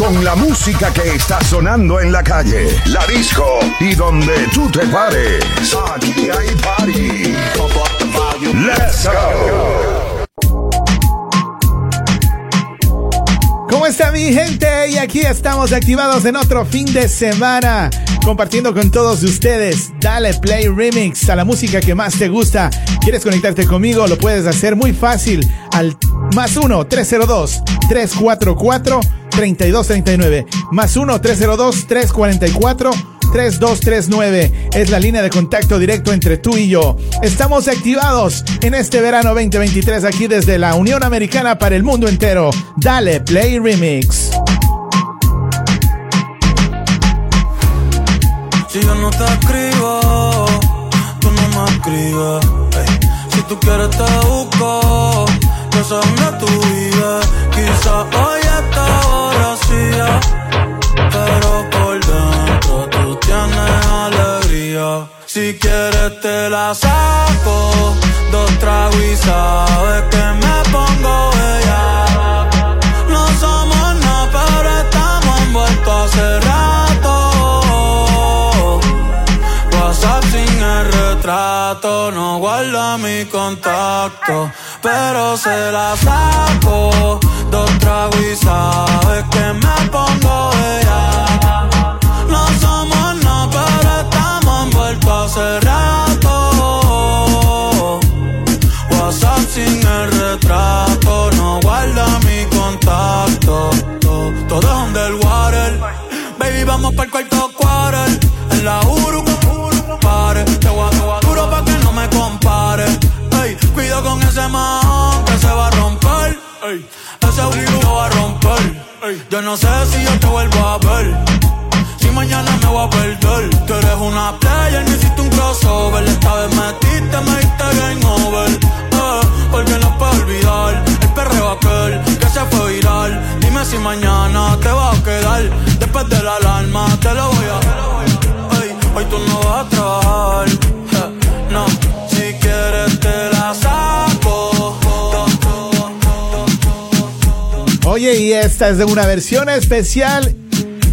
Con la música que está sonando en la calle, la disco y donde tú te pares. Aquí hay party. Let's go. ¿Cómo está mi gente? Y aquí estamos activados en otro fin de semana, compartiendo con todos ustedes. Dale Play Remix a la música que más te gusta. ¿Quieres conectarte conmigo? Lo puedes hacer muy fácil al más 1-302-344-3239. Más 1-302-344. 3239 es la línea de contacto directo entre tú y yo. Estamos activados en este verano 2023 aquí desde la Unión Americana para el mundo entero. Dale Play Remix. Si yo no te escribo, tú no me escribes. Ey. Si tú quieres te busco, esa es tu vida. Quizá hoy está borracía, pero por dentro tú tienes alegría. Si quieres te la saco, dos tragos y sabes que me pongo mi contacto, pero se la saco. Dos tragos y sabes que me pongo bella. No somos nada, pero estamos envueltos hace rato. WhatsApp sin el retrato, no guarda mi contacto. Todo, es underwater. Baby, vamos para el cuarto quarter. En la Uru. Te voy a que se va a romper. Ey, ese abrigo va a romper. Ey, yo no sé si yo te vuelvo a ver. Si mañana me voy a perder. Tú eres una player, no hiciste un crossover. Esta vez metiste, me diste game over. Eh, porque no puedo olvidar el perreo aquel que se fue viral. Dime si mañana te va a quedar. Después de la alarma te lo voy a. Ey, hoy tú no vas a trabajar. Eh, no, Oye, y esta es de una versión especial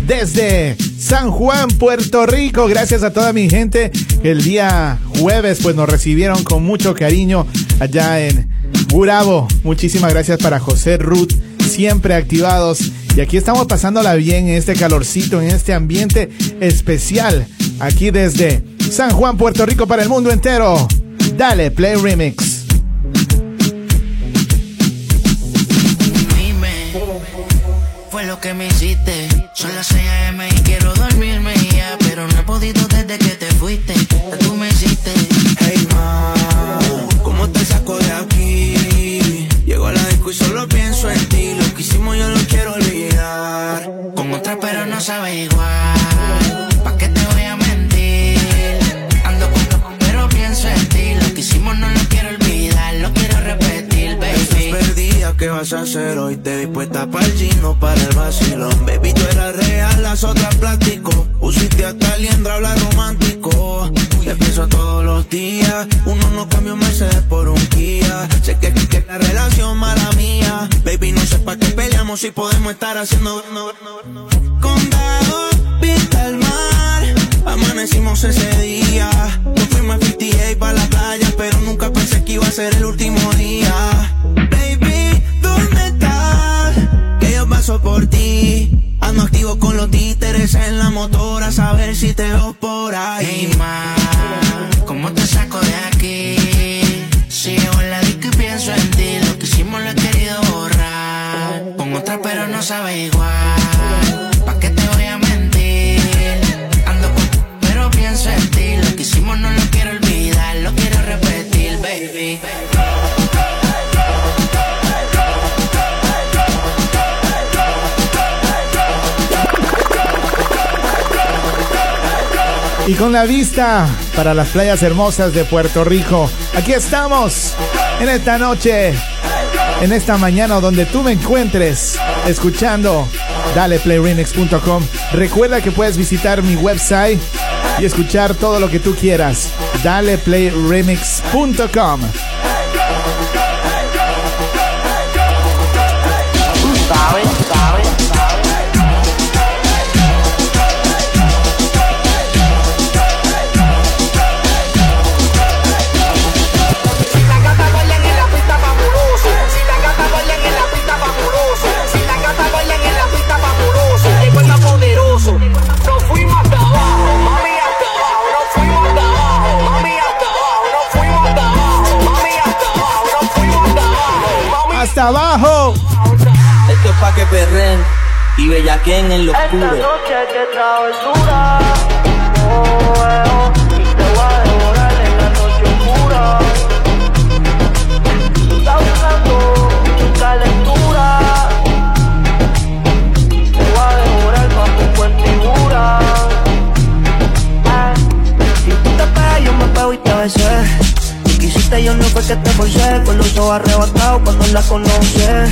desde San Juan, Puerto Rico. Gracias a toda mi gente el día jueves pues nos recibieron con mucho cariño allá en Gurabo. Muchísimas gracias para José Ruth, siempre activados. Y aquí estamos pasándola bien en este calorcito, en este ambiente especial. Aquí desde San Juan, Puerto Rico para el mundo entero. Dale, Play Remix. Fue lo que me hiciste. Son las 6 a.m. y quiero dormirme ya, pero no he podido desde que te fuiste. Ya tú me hiciste. Hey ma, ¿cómo te saco de aquí? Llego a la disco y solo vas a hacer hoy? Te dispuesta para el gino, para el vacilón. Baby, tú eras real, las otras plástico. Usiste hasta liendra, habla romántico. Te pienso todos los días. Uno no cambia un Mercedes por un Kia. Sé que, que, la relación mala mía. Baby, no sé para qué peleamos si podemos estar haciendo. Condado, vista al mar. Amanecimos ese día. Nos fuimos a 58 para la playa, pero nunca pensé que iba a ser el último día. Baby, ¿dónde estás? Que yo paso por ti. Ando activo con los títeres en la motora, a saber si te veo por ahí. Hey, ma, ¿cómo te saco de aquí? Sigo en la disco y pienso en ti. Lo que hicimos lo he querido borrar. Con otra pero no sabe igual. ¿Pa' qué te voy a mentir? Ando con pero pienso en ti. Lo que hicimos no lo quiero olvidar, lo quiero repetir, baby. Y con la vista para las playas hermosas de Puerto Rico. Aquí estamos en esta noche, en esta mañana donde tú me encuentres escuchando daleplayremix.com. Recuerda que puedes visitar mi website y escuchar todo lo que tú quieras. daleplayremix.com. hasta abajo. Esto es pa' que perren y bellaquen en lo oscuro. Esta noche de travesura. Oh, oh, yo no fue que te forcé Con los ojos arrebatados cuando la conoce.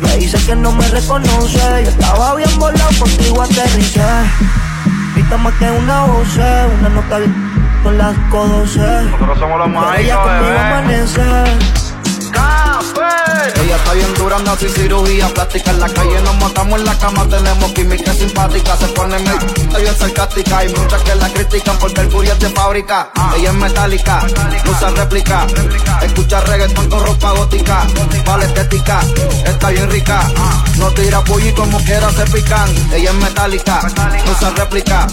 Me dice que no me reconoce. Yo estaba bien volado, contigo aterricé. Grita más que una voz, una nota con las codos Nosotros somos los más Ella conmigo amanece ella está bien dura, no sin cirugía plástica. En la calle nos matamos en la cama, tenemos química simpática. Se pone medio bien sarcástica. Hay muchas que la critican porque el curio es de fábrica. Ella es metálica, no usa réplica. Escucha reggaeton con ropa gótica. Vale estética, está bien rica. No tira pollo como quiera se pican. Ella es metálica, no usa réplica.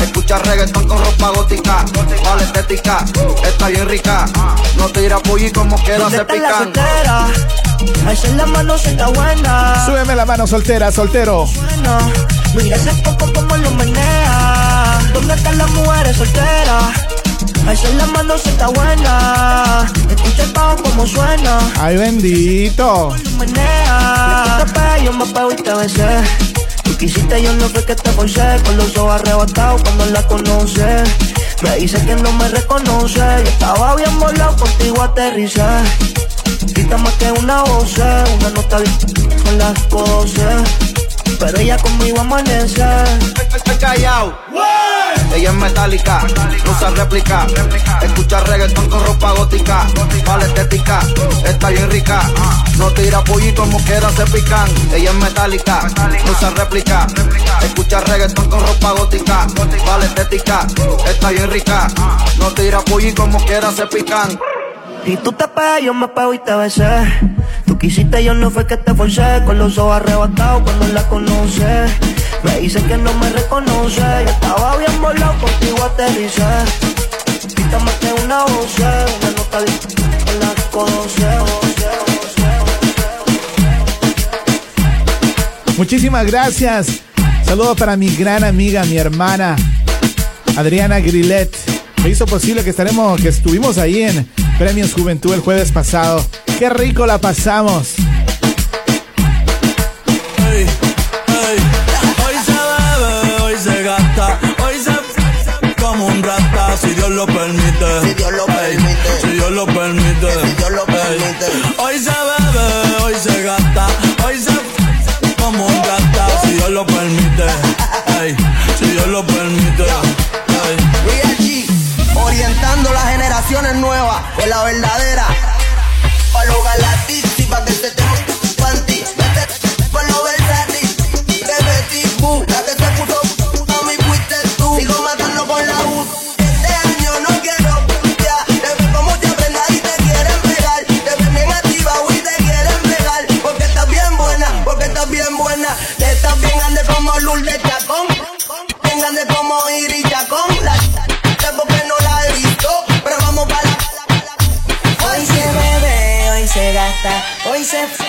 Escucha reggaeton con ropa gótica. Vale estética, está bien rica. No tira pollo como quiera se pican. Alza la mano si está buena. Súbeme la mano soltera, soltero. Suena. Mira ese poco como lo menea. ¿Dónde están las mujeres solteras? Alza la mano si está buena. Escucha el bajo como suena. Ay, bendito. Menea. Te yo me pego y te besé. Tú quisiste, yo no fue que te forcé. Con los ojos arrebatados cuando la conoce. Me dice que no me reconoce. Yo estaba bien volado, contigo aterricé. Grita más que una voz, una nota con las cosas. Pero ella conmigo amanece. Estoy callado. Ella es metálica, no usa réplica. Escucha reggaeton con ropa gótica. Vale estética, está bien rica. No tira pollito como quiera se pican. Ella es metálica, no usa réplica. Escucha reggaeton con ropa gótica. Vale estética, está bien rica. No tira pollito como quiera se pican. Y tú te pegas, yo me pego y te besé. Tú quisiste, yo no fue que te forcé. Con los ojos arrebatados cuando la conoce. Me dice que no me reconoce. Yo estaba bien volado, contigo aterricé. Quítame que una voz, una nota con la conoce. Muchísimas gracias. Saludos para mi gran amiga, mi hermana, Adriana Grillet. Me hizo posible que estaremos, que estuvimos ahí en Premios Juventud el jueves pasado. Qué rico la pasamos. Hoy se bebe, hoy se gasta, hoy se como un rata, si Dios lo permite. Si Dios lo permite. Si Dios lo permite. Si Dios lo permite. Hoy se bebe, hoy se gasta, hoy se como un rata, si Dios lo permite. si Dios lo permite. Generaciones nuevas por la verdadera. gata. Hoy se f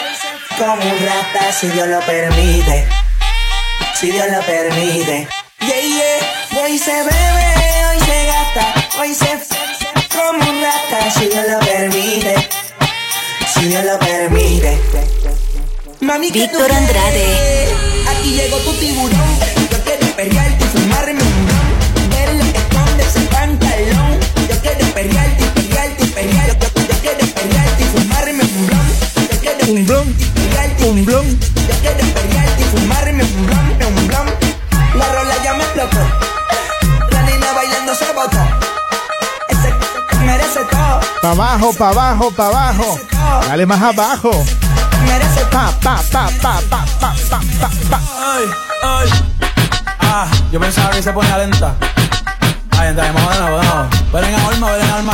como un rata, si Dios lo permite. Si Dios lo permite. Yeah, yeah. Hoy se bebe, hoy se gasta. Hoy se f como un rata, si Dios lo permite. Si Dios lo permite. Mami, Víctor Andrade. Aquí llegó tu tiburón. Yo quiero pelearte y fumarme un ron. Ver lo que esconde ese pantalón. Yo quiero pelearte y pelearte y pelearte. Yo, yo, yo quiero pelearte y fumarme un ron un blon, un blon. Yo quiero pelearte y fumarme un blon, un blon. La rola ya me explotó. La nena bailando se botó. Ese merece todo. Pa' abajo, pa' abajo, pa' abajo. Dale más abajo. Merece pa, pa, pa, pa, pa, pa, pa, pa, pa. Ay, ay. Ah, yo pensaba que se ponía lenta. Ay, entramos de nuevo, de nuevo. Ven en alma, ven en alma.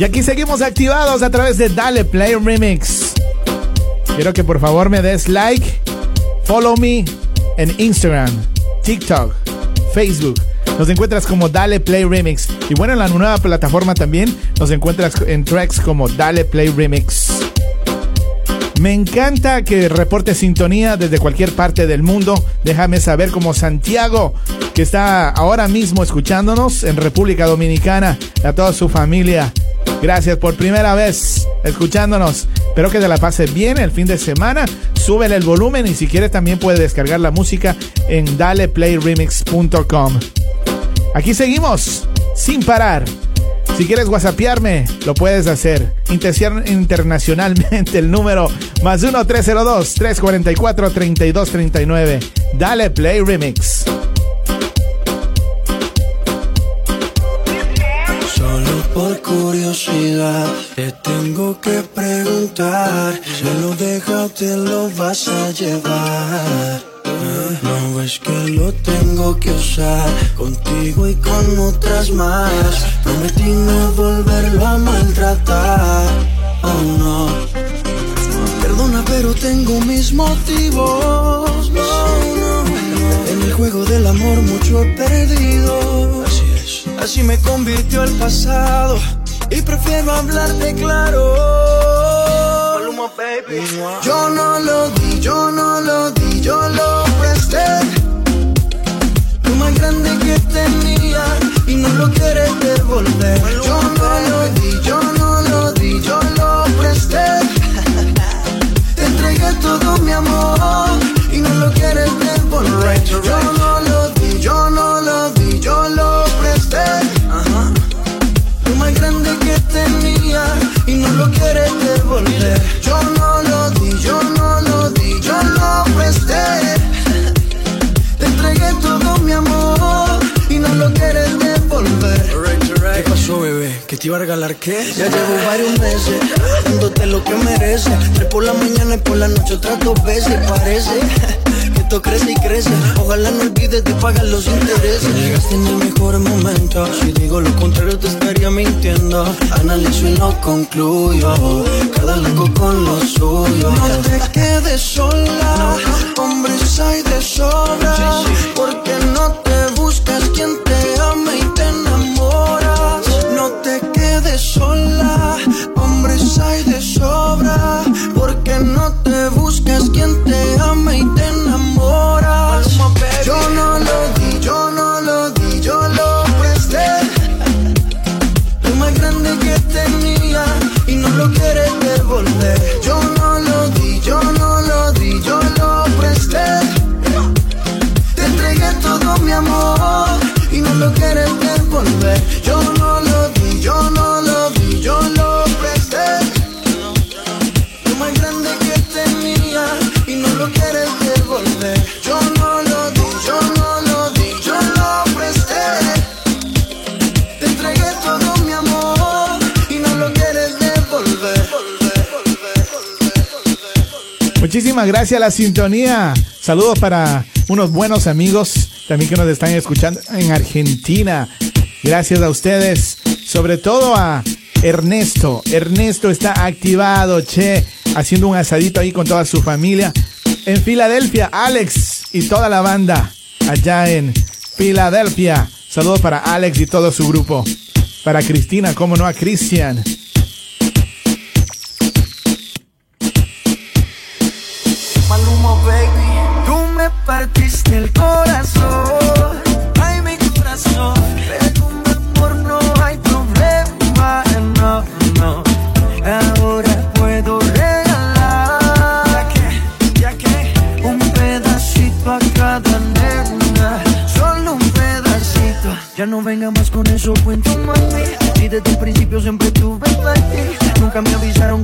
Y aquí seguimos activados a través de Dale Play Remix. Quiero que por favor me des like, follow me en Instagram, TikTok, Facebook. Nos encuentras como Dale Play Remix. Y bueno, en la nueva plataforma también nos encuentras en tracks como Dale Play Remix. Me encanta que reporte sintonía desde cualquier parte del mundo. Déjame saber como Santiago, que está ahora mismo escuchándonos en República Dominicana, a toda su familia. Gracias por primera vez escuchándonos. Espero que te la pases bien el fin de semana. Súbele el volumen y si quieres también puedes descargar la música en daleplayremix.com. Aquí seguimos, sin parar. Si quieres whatsappearme, lo puedes hacer. Inter- internacionalmente el número más 1-302-344-3239. Dale Play Remix. Por curiosidad te tengo que preguntar. Me lo deja te lo vas a llevar. No ves que lo tengo que usar contigo y con otras más. Prometí no volverlo a maltratar. Oh no. Perdona, pero tengo mis motivos. No, no, no. En el juego del amor mucho he perdido. Así me convirtió el pasado. y prefiero hablarte claro. Yo no lo di, yo no lo di, yo lo presté. Lo más grande que tenía y no lo quieres devolver. Yo no lo di, yo no lo di, yo lo presté. Te entregué todo mi amor y no lo quieres devolver. Yo no lo di, yo no lo di, yo lo presté. Lo más grande que tenía y no lo quieres devolver. Yo no lo di, yo no lo di, yo lo presté. Te entregué todo mi amor y no lo quieres devolver. ¿Qué pasó, bebé? ¿Que te iba a regalar qué? Ya llevo varios meses dándote lo que mereces. Tres por la mañana y por la noche otras dos veces. Parece esto crece y crece. Ojalá no olvides de pagar los intereses. Llegaste en el mejor momento. Si digo lo contrario, te estaría mintiendo. Analizo y no concluyo. Cada loco con lo suyo. No te quedes sola. Hombres hay de sobra. Porque no te buscas quien te ame y te enamoras. No te quedes sola. Hombres hay de sobra. Porque no te buscas quien te ame y te enamoras. Yo no lo di, yo no lo di, yo lo presté. Lo más grande que tenía y no lo quieres devolver. Yo no lo di, yo no lo di, yo lo presté. Te entregué todo mi amor y no lo quieres devolver. Yo no lo di, yo no Gracias a la sintonía. Saludos para unos buenos amigos también que nos están escuchando en Argentina. Gracias a ustedes, sobre todo a Ernesto. Ernesto está activado, che, haciendo un asadito ahí con toda su familia. En Filadelfia, Alex y toda la banda allá en Filadelfia. Saludos para Alex y todo su grupo. Para Cristina, como no a Cristian.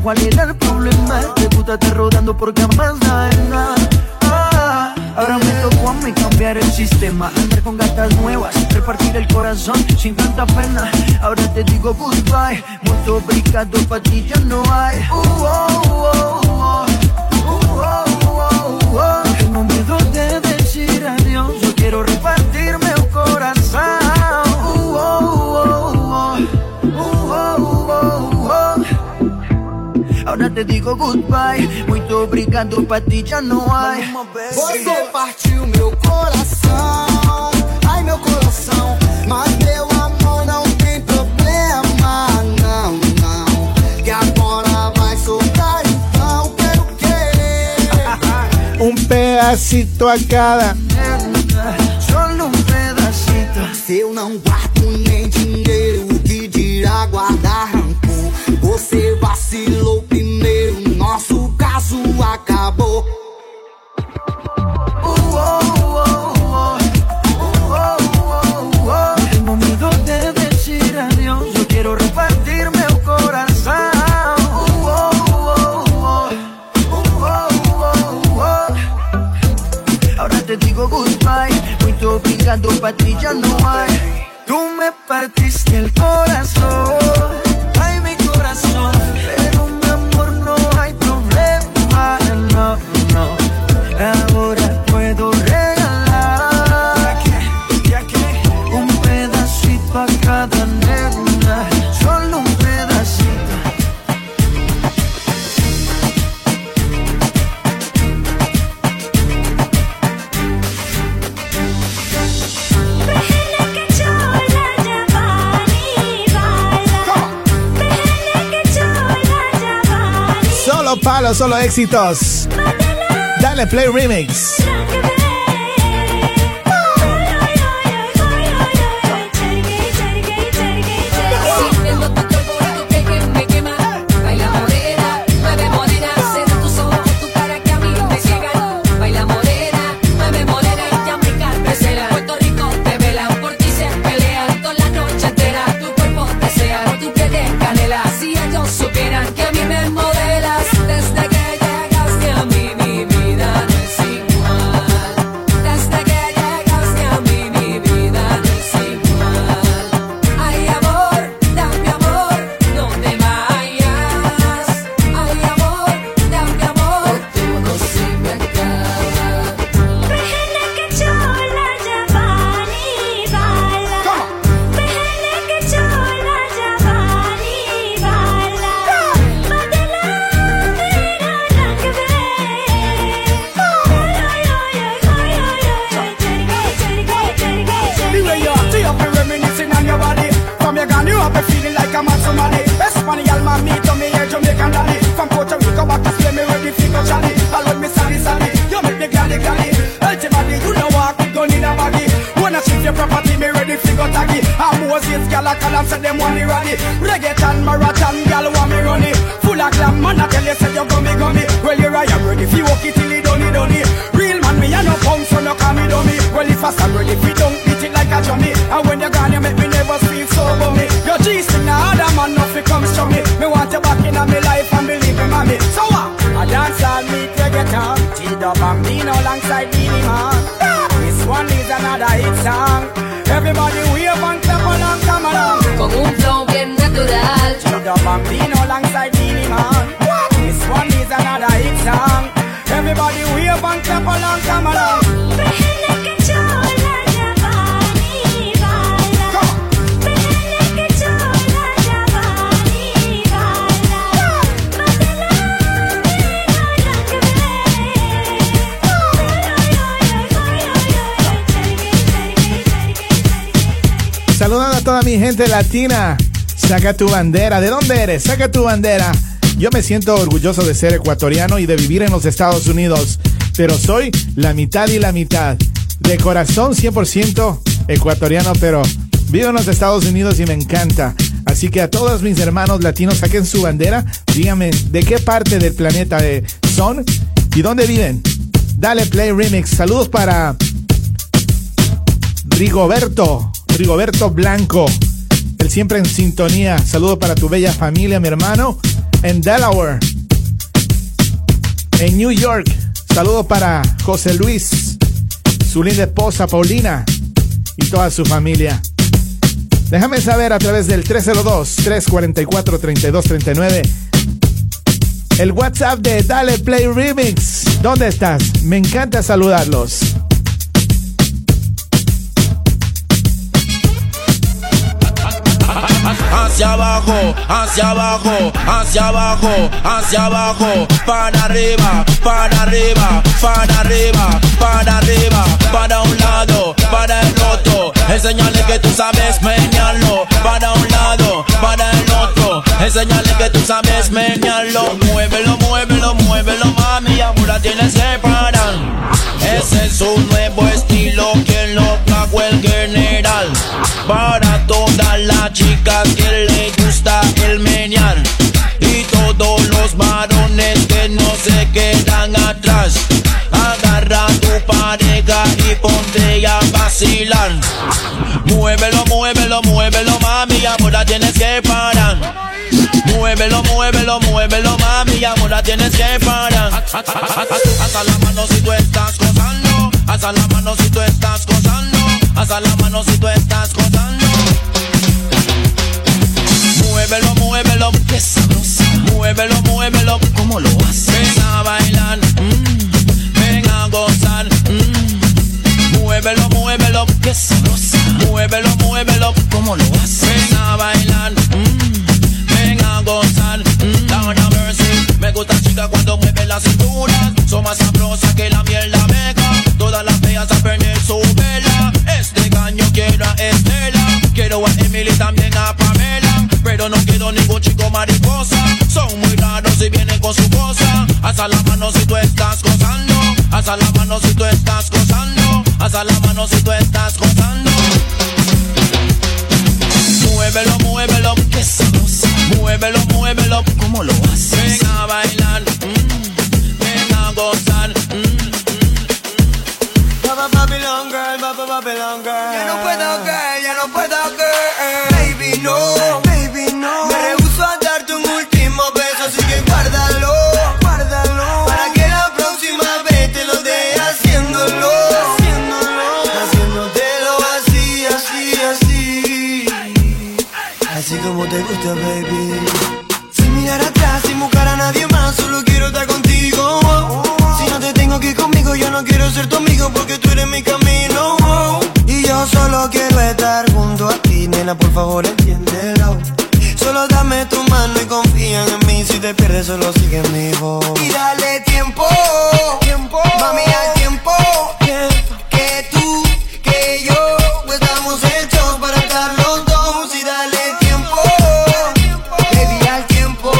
Cuál era el problema. Te putaste rodando por camas nada. Ah, ahora me tocó a mí cambiar el sistema. Andar con gatas nuevas, repartir el corazón sin tanta pena. Ahora te digo goodbye. Mucho obrigado, pa' ti ya no hay. Uh, oh, oh, oh. Uh, oh, oh, Ahora te digo goodbye. Muito obrigado, pra ti já não há. Você partiu meu coração, ai meu coração, mas meu amor não tem problema, não, não. Que agora vai soltar, então quero querer. Un pedacito a cada. Solo um pedacito. Se eu não guardo nem dinheiro, o que dirá guardar rancor? Você vacilou acabou. Uh, oh, oh, oh. Tengo miedo de decir adiós. Yo quiero repartirme el corazón. Oh, oh, oh. Ahora te digo goodbye. Muito obrigado, pa' ti ya no hay. Tú me partiste el corazón. Palo, solo éxitos. Dale Play Remix. Saca tu bandera. ¿De dónde eres? Saca tu bandera. Yo me siento orgulloso de ser ecuatoriano y de vivir en los Estados Unidos. Pero soy la mitad y la mitad. De corazón 100% ecuatoriano, pero vivo en los Estados Unidos y me encanta. Así que a todos mis hermanos latinos saquen su bandera. Díganme de qué parte del planeta eh, son y dónde viven. Dale play remix. Saludos para Rigoberto, Rigoberto Blanco, el siempre en sintonía. Saludo para tu bella familia, mi hermano, en Delaware, en New York. Saludo para José Luis, su linda esposa Paulina y toda su familia. Déjame saber a través del 302-344-3239. El WhatsApp de Dale Play Remix. ¿Dónde estás? Me encanta saludarlos. Hacia abajo, hacia abajo, hacia abajo, hacia abajo, para arriba, para arriba, para arriba, para arriba, para un lado, para el otro, enseñale que tú sabes menearlo, para un lado, para el otro, enseñale que tú sabes menearlo, muévelo, muévelo, muévelo, mami, ahora tienes que parar. Ese es un nuevo estilo. Que lo trajo el general. Para las chicas que le gusta el menear y todos los varones que no se quedan atrás. Agarra tu pareja y ponte a vacilar. Muévelo, muévelo, muévelo, mami, ahora tienes que parar. Muévelo, muévelo, muévelo, mami, ahora tienes que parar. Hasta la mano si tú estás gozando. Hasta la mano si tú estás gozando. Hasta la mano si tú estás gozando. Muévelo, muévelo, ¿cómo lo haces? Ven a bailar, mm, ven a gozar. mm. Muévelo, muévelo, qué sabrosa. Muévelo, muévelo, ¿cómo lo haces? Ven a bailar, mm, ven a gozar. mm. Down a mercy. Me gusta chica cuando mueve la cintura. Son más sabrosas que la miel de abeja. Todas las feas a perder su vela. Este caño quiero a Estela. Quiero a Emily también a Pamela. Pero no quiero ningún chico mariposa. Son y vienen con su cosa. Alza la mano si tú estás gozando. Alza la mano si tú estás gozando. Alza la mano si tú estás gozando. Muévelo, muévelo, que sabroso. Muévelo, muévelo, ¿cómo lo haces? Ven a bailar, mm, ven a gozar. mm. Baba Babylon girl, Baba Babylon girl. Ya no puedo, girl, nena, por favor entiéndelo. Solo dame tu mano y confía en mí. Si te pierdes, solo sigue mi voz. Y dale tiempo, tiempo, mami, al tiempo. Que tú, que yo, estamos hechos para estar los dos. Y dale tiempo, baby, al tiempo.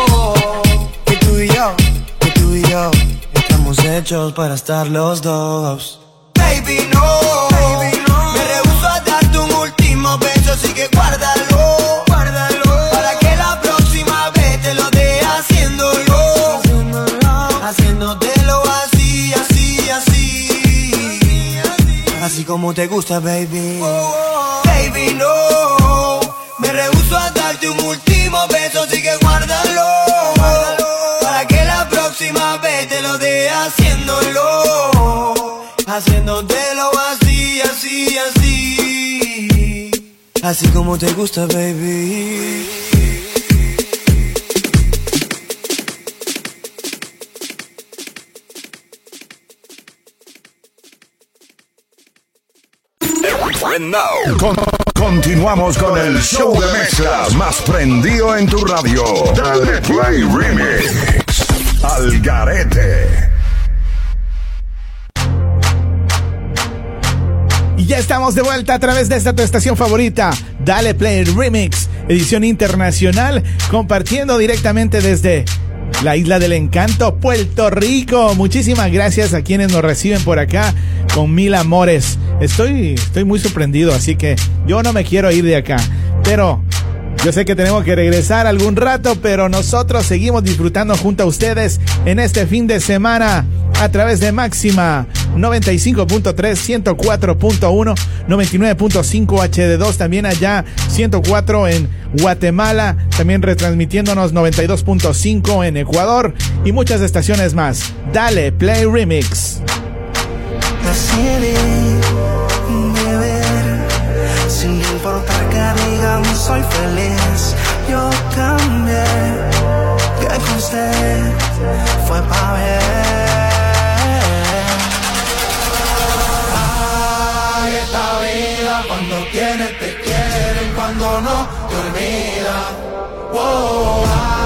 Que tú y yo, que tú y yo, estamos hechos para estar los dos. Baby, no. Como te gusta, baby. Baby, no. Me rehuso a darte un último beso, así que guárdalo. Para que la próxima vez te lo dé haciéndolo. Haciéndotelo así, así, así. Así como te gusta, baby. Now, con- continuamos con el show de mezclas más prendido en tu radio. Dale Play Remix. Al Garete. Y ya estamos de vuelta a través de esta tu estación favorita, Dale Play Remix, edición internacional, compartiendo directamente desde la isla del encanto, Puerto Rico. Muchísimas gracias a quienes nos reciben por acá con mil amores. Estoy, estoy muy sorprendido, así que yo no me quiero ir de acá. Pero yo sé que tenemos que regresar algún rato, pero nosotros seguimos disfrutando junto a ustedes en este fin de semana a través de Máxima 95.3, 104.1, 99.5 HD2, también allá 104 en Guatemala, también retransmitiéndonos 92.5 en Ecuador y muchas estaciones más. Dale, Play Remix. Digan soy feliz. Yo cambié, que con usted fue pa' ver. Ay, esta vida cuando tienes te quieren, cuando no te. Wow, ay,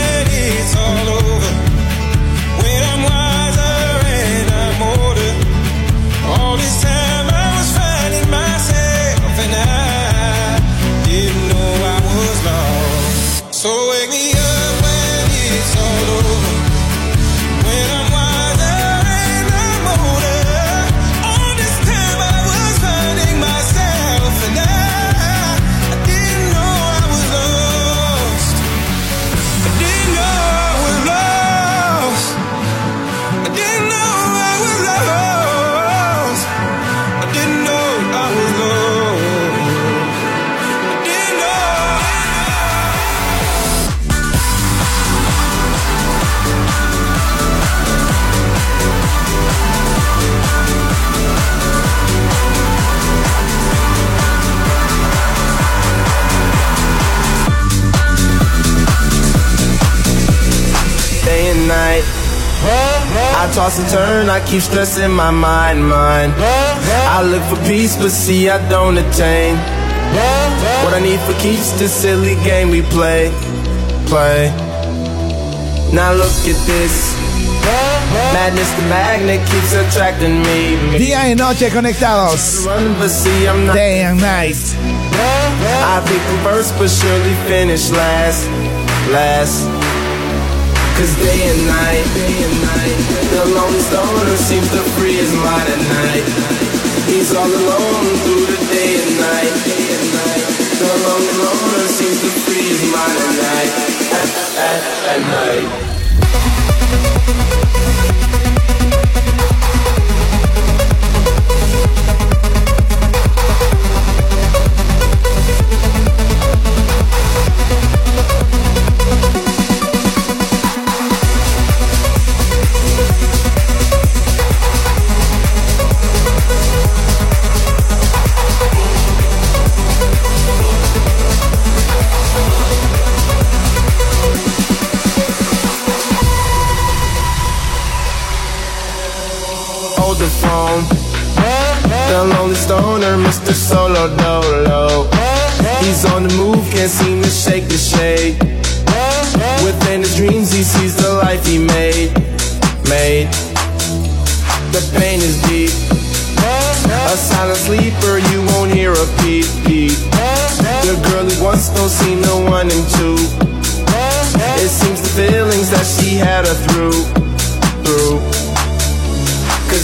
toss and turn, I keep stressing my mind, mind. I look for peace, but see I don't attain. What I need for keeps this silly game we play, play. Now look at this. Madness, the magnet keeps attracting me. Día y noche conectados. Run, but see I'm not. Day and night. I pick them first, but surely finish last, last. Cause day and night, day and night, the lone stoner seems to free his mind at night. He's all alone through the day and night, day and night. The lone loner seems to free his mind at night, at, at, at night. Hold the phone. The lonely stoner, Mr. Solo Dolo. He's on the move, can't seem to shake the shade. Within his dreams, he sees the life he made. Made. The pain is deep. A silent sleeper, you won't hear a peep peep. The girl he wants don't see no one in two. It seems the feelings that she had through, through.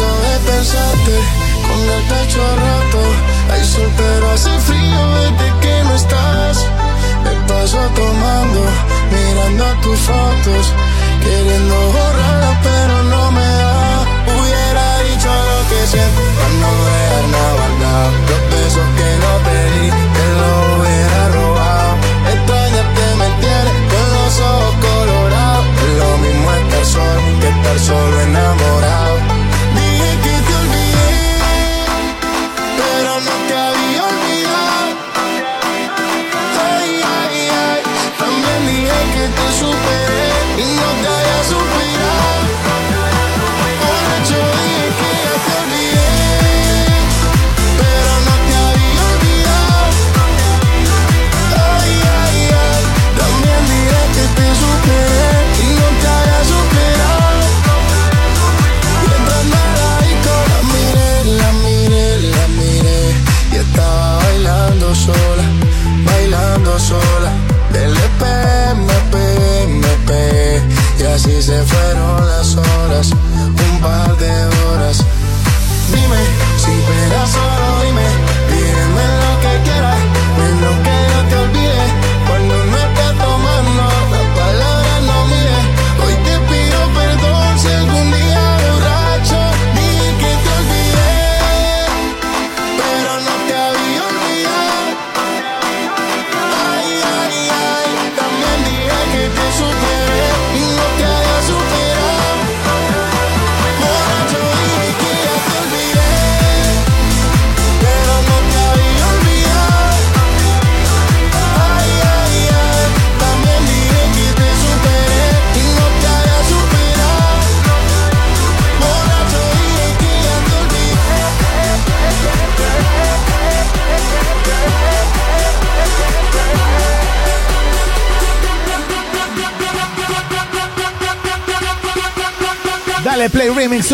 De pensarte con el techo roto. Hay sol pero hace frío desde que no estás. Me paso tomando, mirando tus fotos, queriendo borrarlas pero no me da. Hubiera dicho lo que siento para no dejar nada guardado. Los besos que no te di, te los hubiera robado. Extrañarte me tiene con los ojos colorados. Lo mismo estar solo que estar solo enamorado.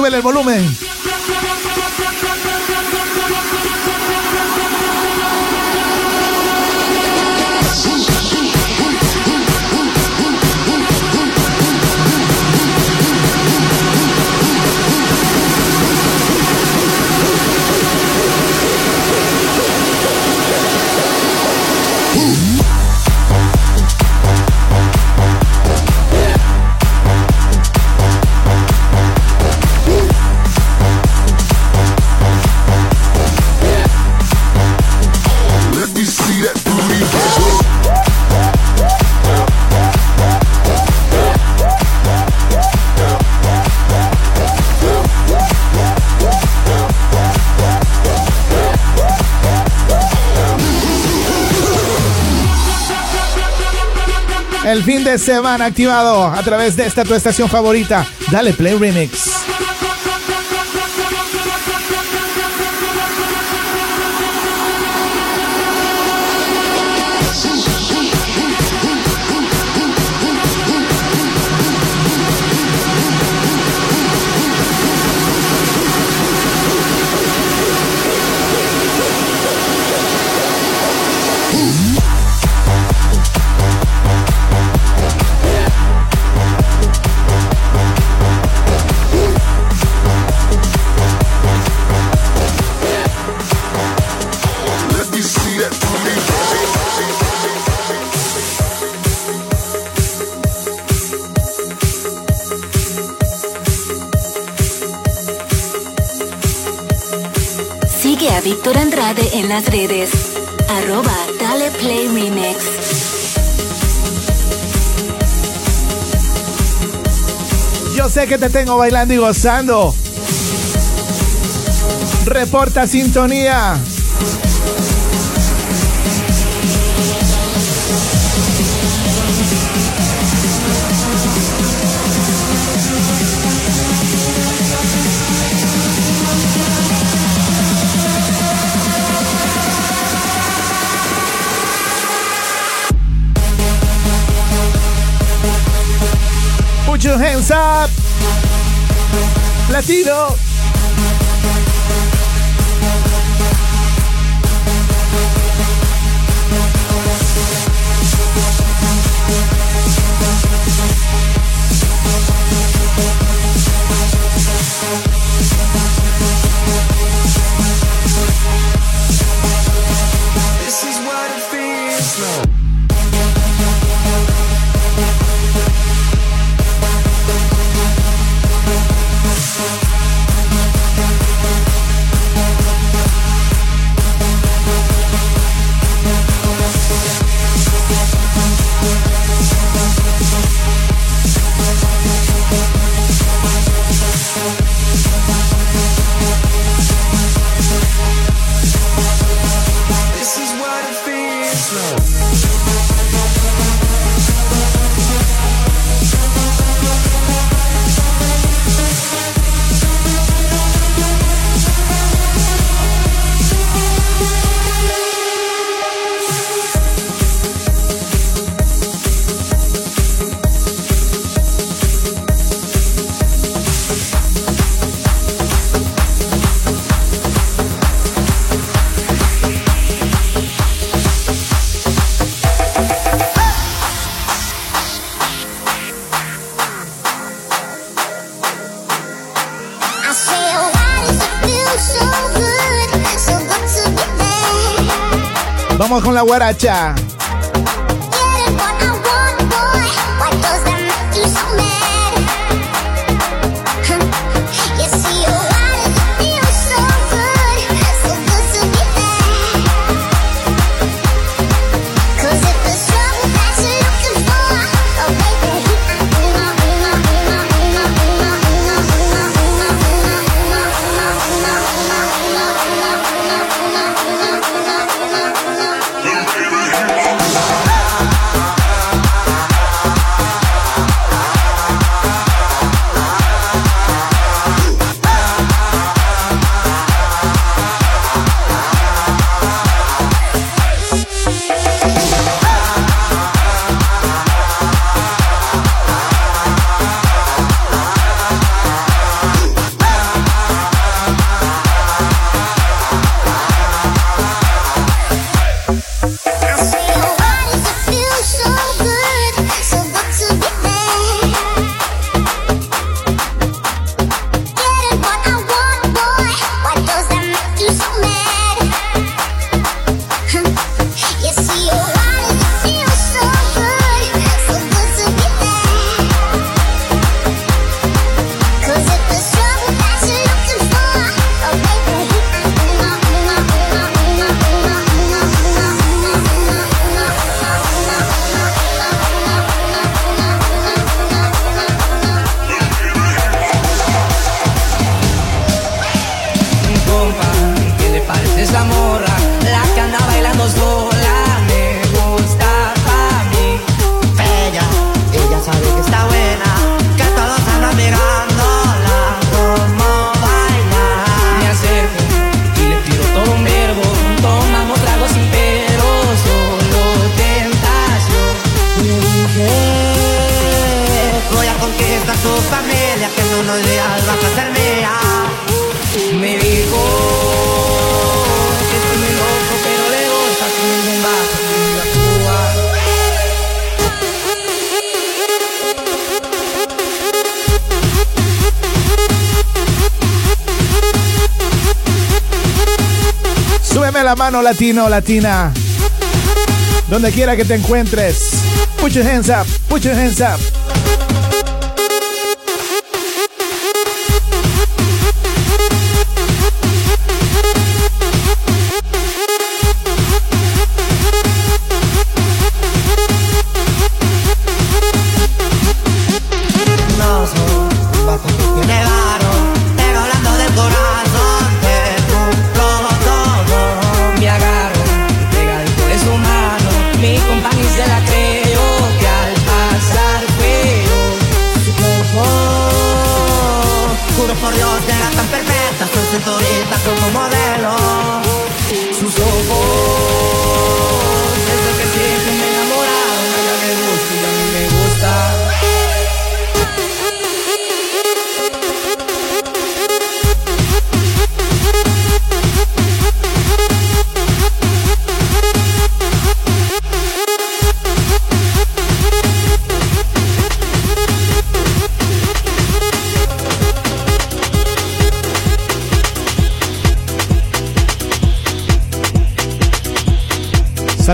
Súbele el volumen. El fin de semana activado a través de esta tu estación favorita. Dale play remix. Las redes. Arroba Dale Play Remix. Yo sé que te tengo bailando y gozando. Reporta sintonía. put your hands up. Latino. la guaracha. Latino, latina. Donde quiera que te encuentres. Put your hands up, put your hands up.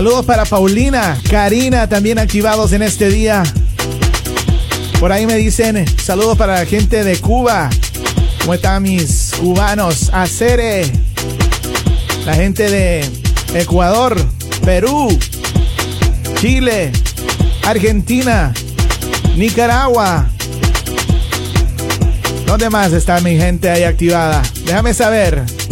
Saludos para Paulina, Karina, también activados en este día. Por ahí me dicen saludos para la gente de Cuba. ¿Cómo mis cubanos? Acere. La gente de Ecuador, Perú, Chile, Argentina, Nicaragua. ¿Dónde más está mi gente ahí activada? Déjame saber.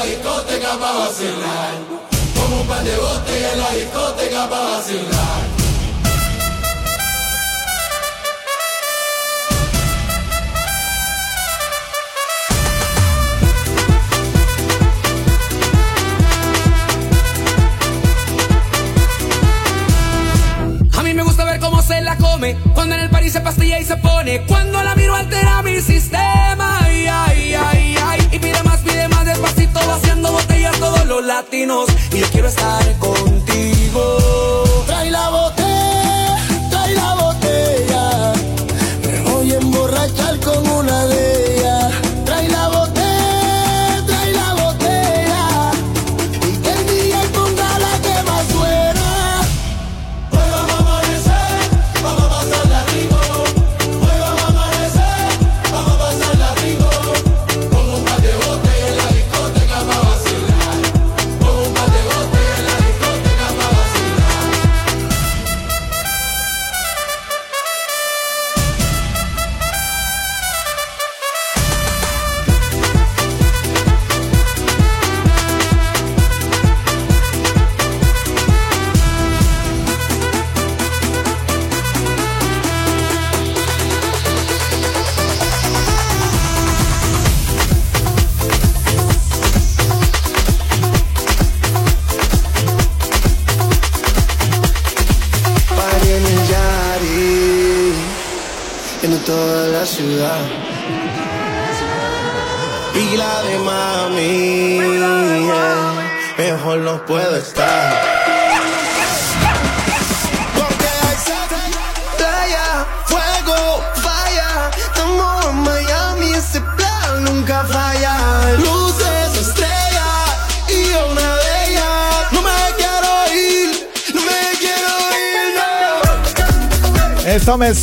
la discoteca para vacilar. Como un par de botes en la discoteca para vacilar. se la come Cuando en el París se pastilla y se pone Cuando la miro altera mi sistema Ay, ay, ay, ay Y pide más, pide más despacio todo haciendo botella todos los latinos. Y yo quiero estar contigo. Trae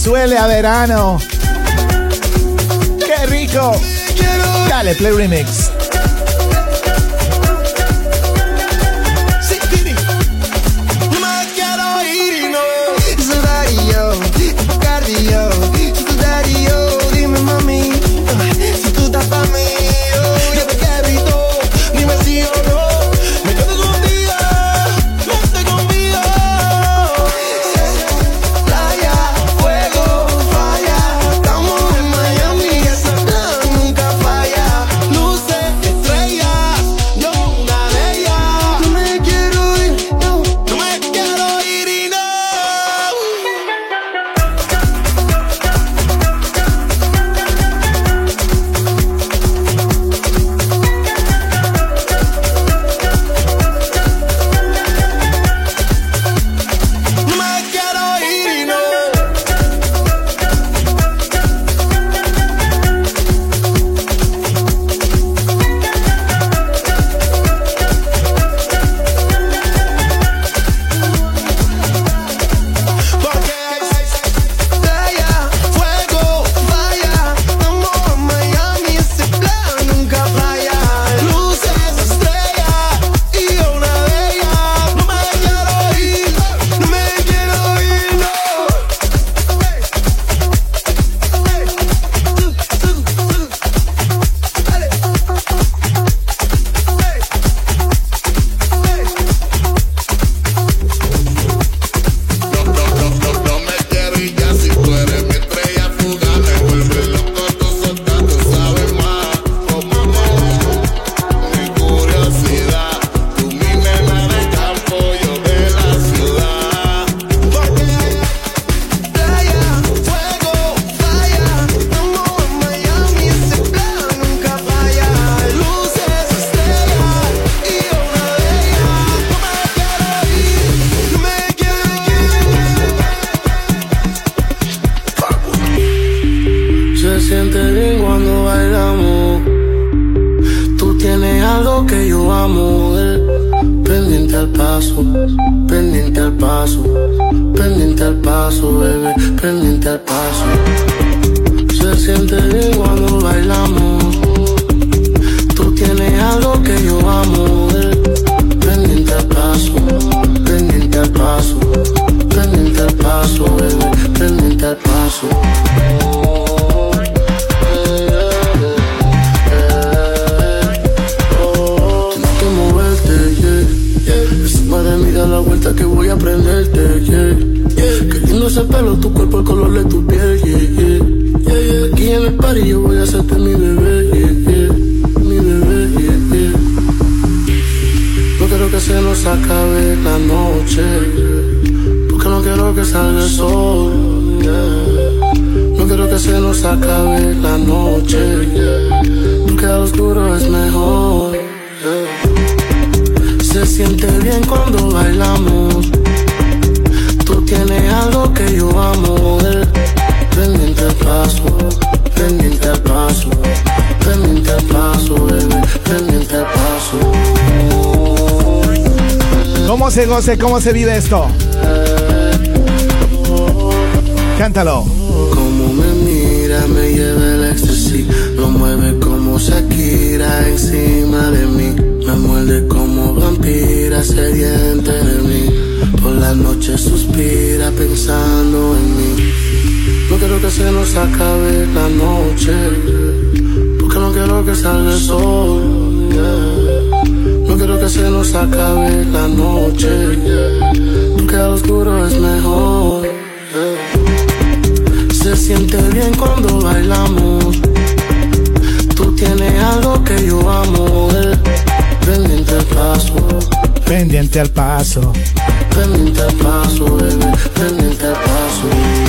Huele a verano. ¡Qué rico! Dale, Play Remix. ¿Cómo se goce? ¿Cómo se vive esto? Cántalo. Como me mira, me lleva el éxtasis. Lo mueve como Shakira encima de mí. Me muerde como vampira sedienta de mí. Por la noche suspira pensando en mí. No quiero que se nos acabe la noche. Porque no quiero que salga el sol. yeah. Quiero que se nos acabe la noche. Porque al oscuro es mejor. Se siente bien cuando bailamos. Tú tienes algo que yo amo. Pendiente al paso, Pendiente al paso. pendiente al paso, bebé, pendiente al paso.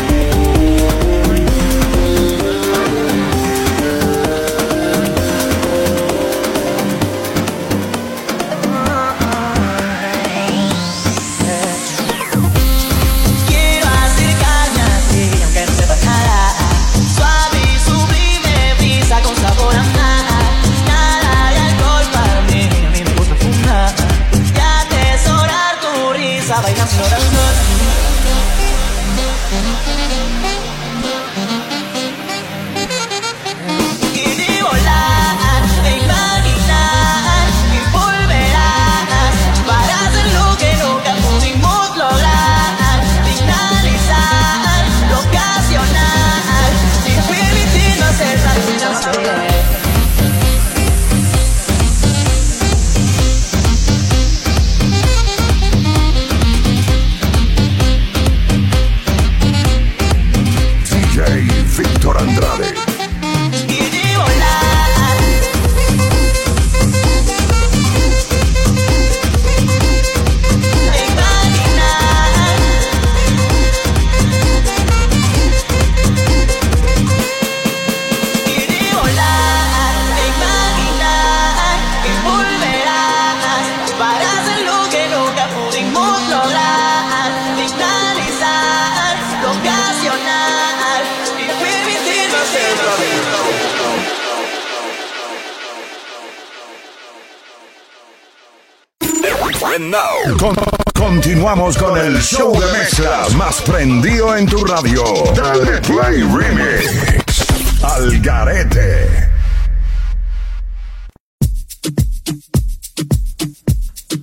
En tu radio. Dale Play Remix. Al garete.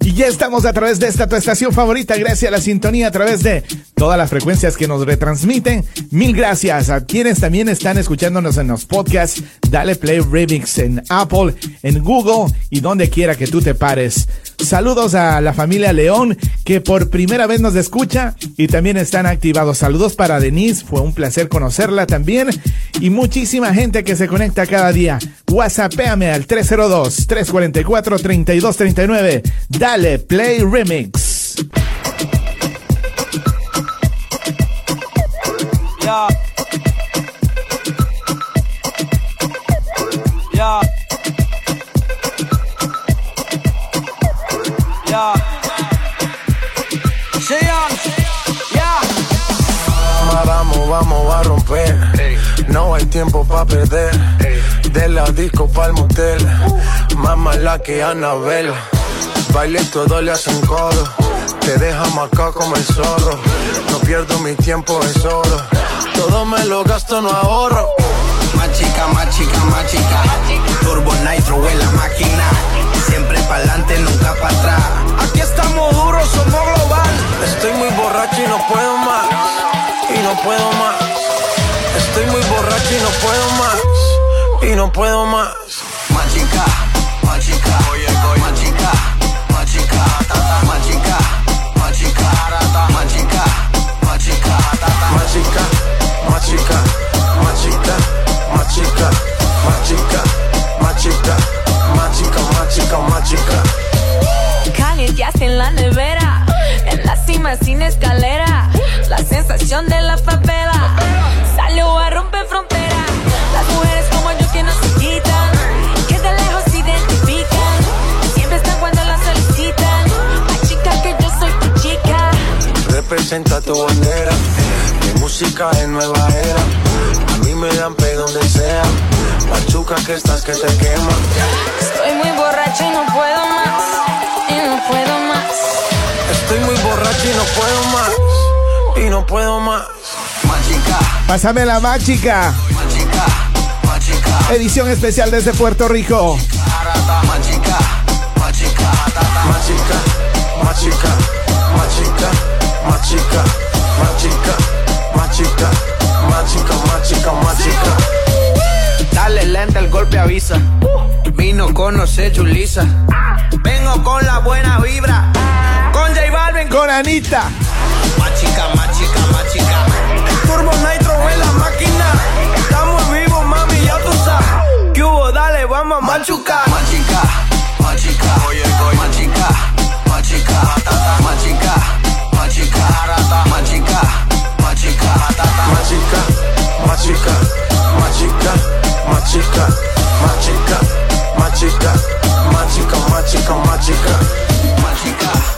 Y ya estamos a través de esta tu estación favorita, gracias a la sintonía a través de todas las frecuencias que nos retransmiten. Mil gracias a quienes también están escuchándonos en los podcasts. Dale Play Remix en Apple, en Google y donde quiera que tú te pares. Saludos a la familia León que por primera vez nos escucha y también están activados. Saludos para Denise, fue un placer conocerla también y muchísima gente que se conecta cada día. WhatsAppéame al 302-344-3239. Dale Play Remix. Yeah. Yeah. Yeah. Sean. Yeah. Vamos, vamos a romper. No hay tiempo para perder. De la disco pa'l motel. Más mala que Anabel. baile todo le hacen coro. Te deja marcado como el zorro. No pierdo mi tiempo, es oro. Todo me lo gasto, no ahorro. Más chica, más chica, más chica. Turbo Nitro en la máquina. Siempre pa'lante, nunca para atrás. Aquí estamos duros, somos global. Estoy muy borracho y no puedo más. Y no puedo más. Estoy muy borracho y no puedo más. Y no puedo más. Más chica, más chica. Oye, chica, más chica. Más chica, más chica. Más chica, más chica. Más chica, más chica, más chica, más chica, más chica, más chica, más chica, más chica, más chica. Calienteaste en la nevera, en la cima sin escalera. La sensación de la favela Representa tu bandera. Mi música es nueva era. A mí me dan pe donde sea. Machuca que estás que te quema. Estoy muy borracho y no puedo más. Y no puedo más. Estoy muy borracho y no puedo más. Y no puedo más. Pásame la mágica. Edición especial desde Puerto Rico. Machica, machica, machica, machica, machica, machica. Dale lenta, el golpe avisa. Vino con no se chuliza. Vengo con la buena vibra. Con J Balvin, con Anita. Machica, machica, machica. Turbo Nitro en la máquina. Estamos vivos, mami, ya tú sabes. ¿Qué hubo? Dale, vamos a machucar. Machica, machica, machica, machica, machica. Magica, magica, magica, magica, magica, magica.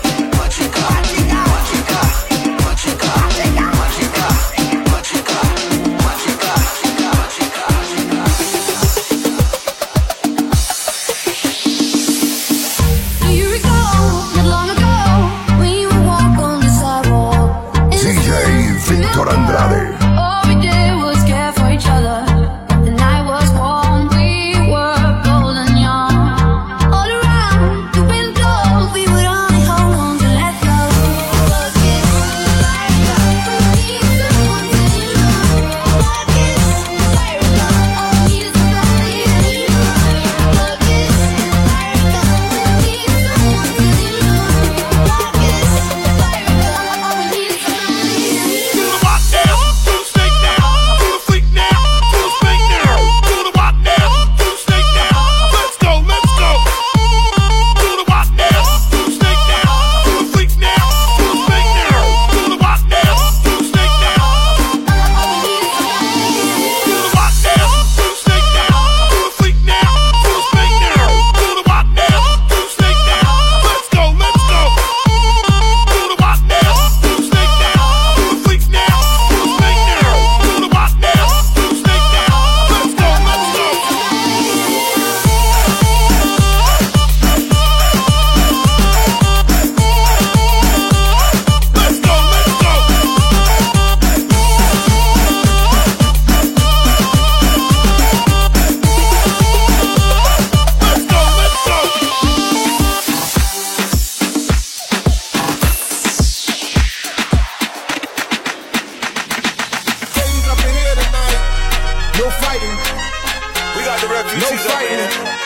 No fighting.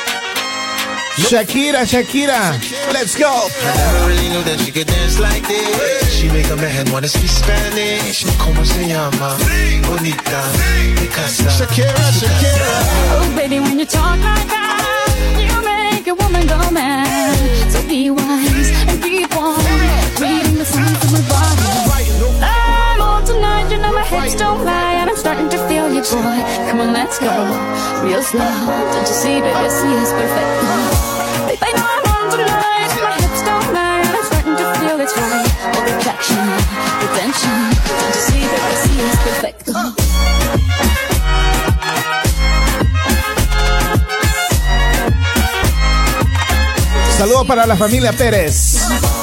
Shakira, Shakira. Let's go. I never really knew that she could dance like this. She make a man wanna speak Spanish. Como se llama? Bonita. Picasa. Shakira, Shakira. Oh, baby, when you talk like that, you make a woman go mad. So be wise and keep on reading the signs of my body. told and I'm starting to feel you, boy. Come on, let's go, real slow. Don't you see, baby, see it's perfect. Saludos para la familia Pérez.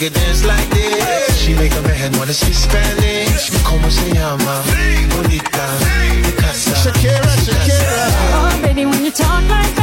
make dance like this. She make a man wanna speak Spanish. Como se llama? Bonita. Shakira, Shakira. Oh, baby, when you talk like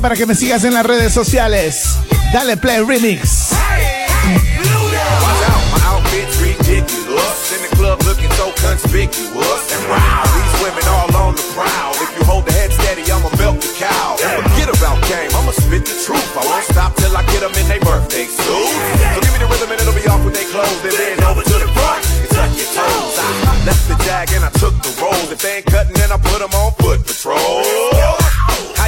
para que me sigas en las redes sociales. Dale Play Remix. spit the truth. I won't stop till I get them in their birthday suits. So give me the rhythm and it'll be off with their clothes. And then over to the front and touch your toes. I left the jag and I took the rolls. If they ain't cutting, then I put them on foot patrol.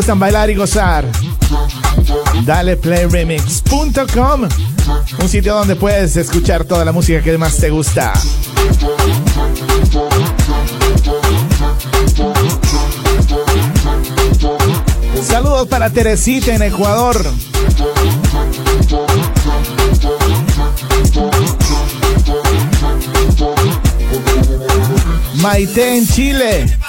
gustan bailar y gozar. DalePlayRemix.com, un sitio donde puedes escuchar toda la música que más te gusta. Saludos para Teresita en Ecuador. Maite en Chile.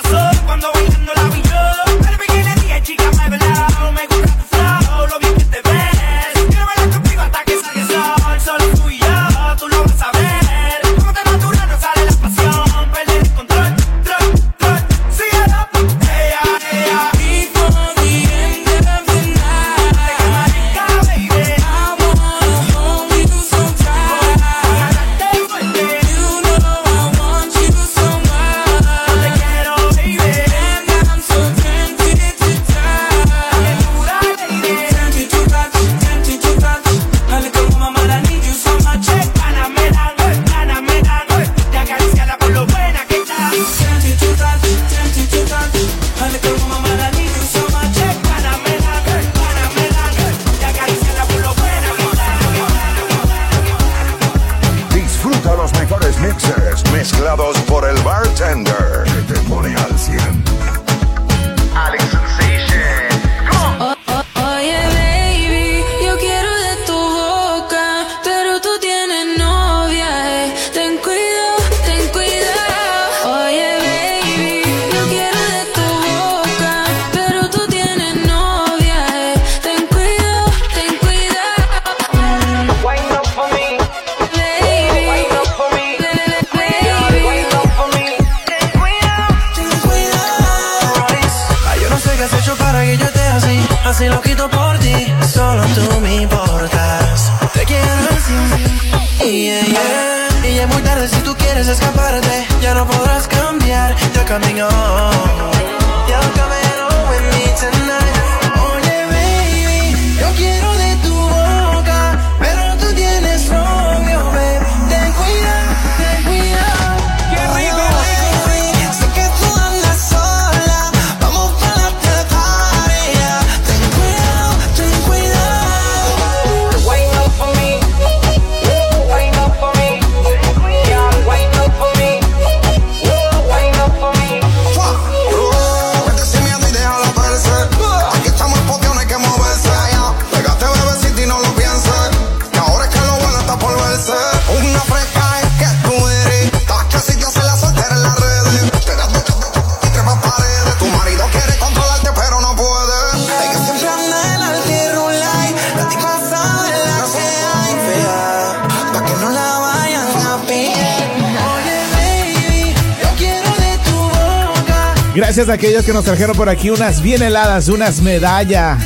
que nos trajeron por aquí unas bien heladas, unas medalla.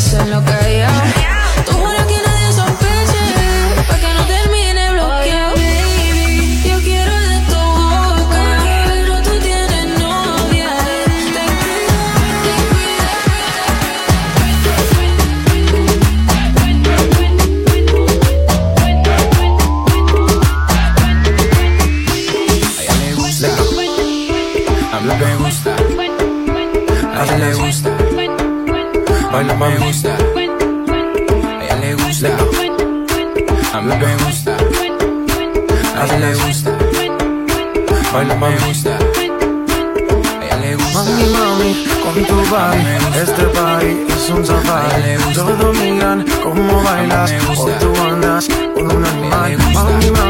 hacen lo que un safari. Solo dominan cómo bailas. Hoy tú andas con un animal.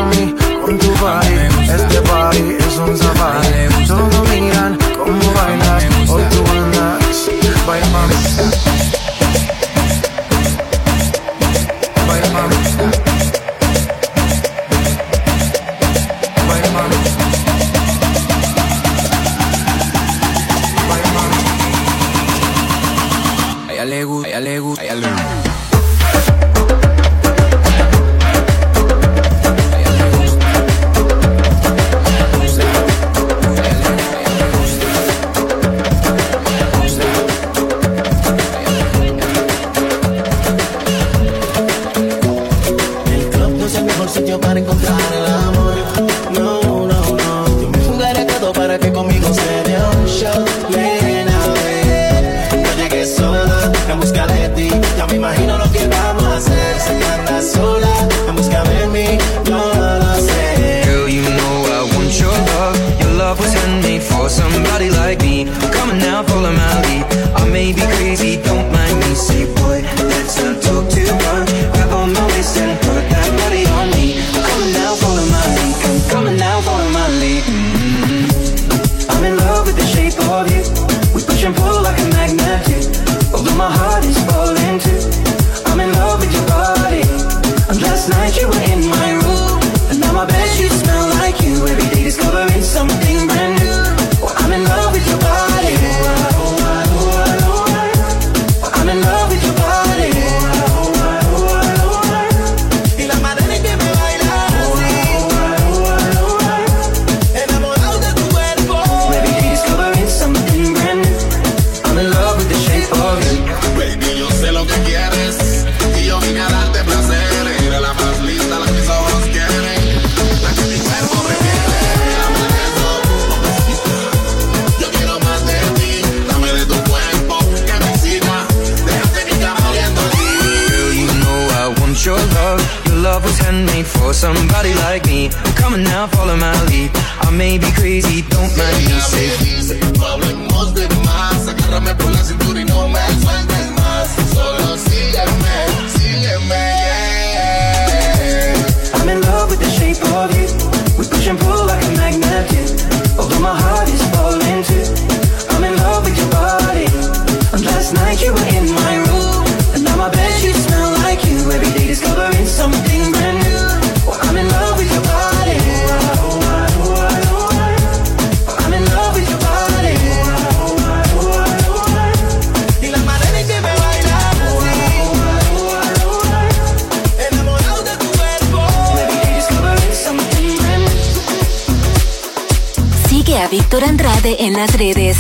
en las redes.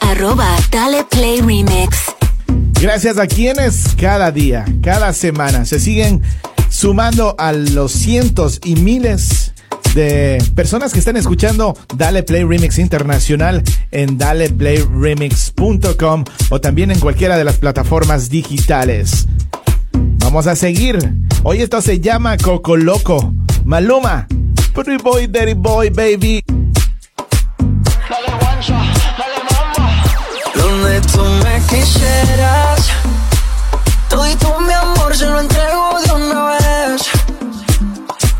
Arroba Dale Play Remix. Gracias a quienes cada día, cada semana se siguen sumando a los cientos y miles de personas que están escuchando Dale Play Remix Internacional en daleplayremix.com o también en cualquiera de las plataformas digitales. Vamos a seguir. Hoy esto se llama Coco Loco. Maluma. Pretty boy, dirty boy, baby. quisieras. Todo y todo mi amor se lo entrego de una vez.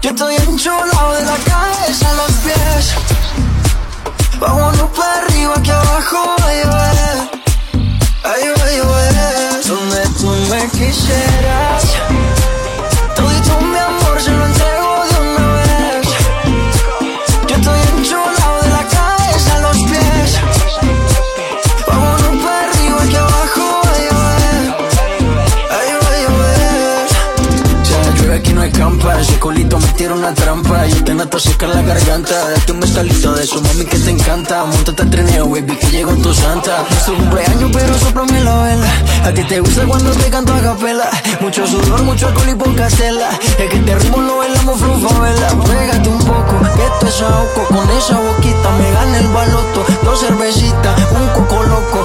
Yo estoy enchulado de la cabeza a los pies. Vámonos para arriba que abajo va a llover. Ay, va a llover. Donde tú me quisieras. una trampa. Yo te nato seca la garganta. Date un mezcalito de su mami que te encanta. Montate al trineo, baby, que llegó tu santa. Es cumpleaños, pero soplame la vela. A ti te gusta cuando te canto a capela. Mucho sudor, mucho alcohol y poca cela. Es que te ritmo lo bailamos flufa, vela. Pégate un poco, esto es. Con esa boquita me gana el baloto. Dos cervecitas, un coco loco,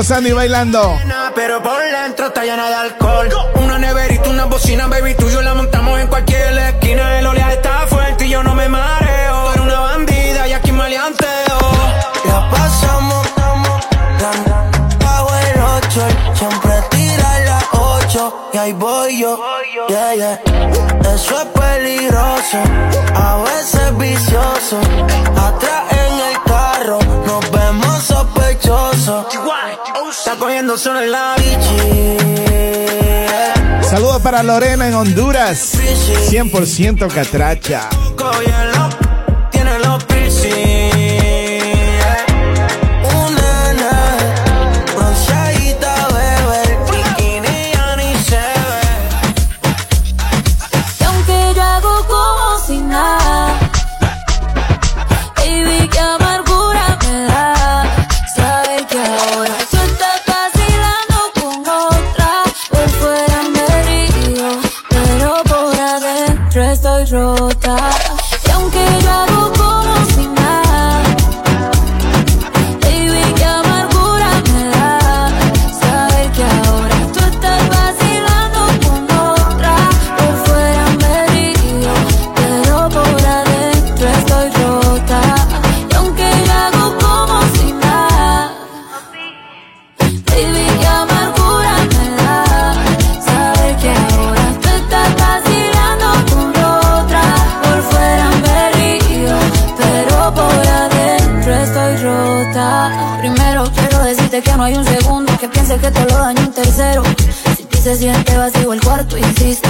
Gozando y bailando. Pero por dentro está llena de alcohol. Una neverita, una bocina, baby, tú y yo la montamos en cualquier esquina. El oleaje está fuerte y yo no me mareo. Eres una bandida y aquí maleanteo. La pasamos bajo el 8, siempre tira las 8 y ahí voy yo. Yeah, yeah. Eso es peligroso, a veces vicioso. Atrás en el carro nos vemos sospechosos. Está cogiendo solo en la bici. Saludos para Lorena en Honduras. 100% catracha. Que no hay un segundo que piense que te lo daño un tercero. Si ti se siente vacío el cuarto, insisto.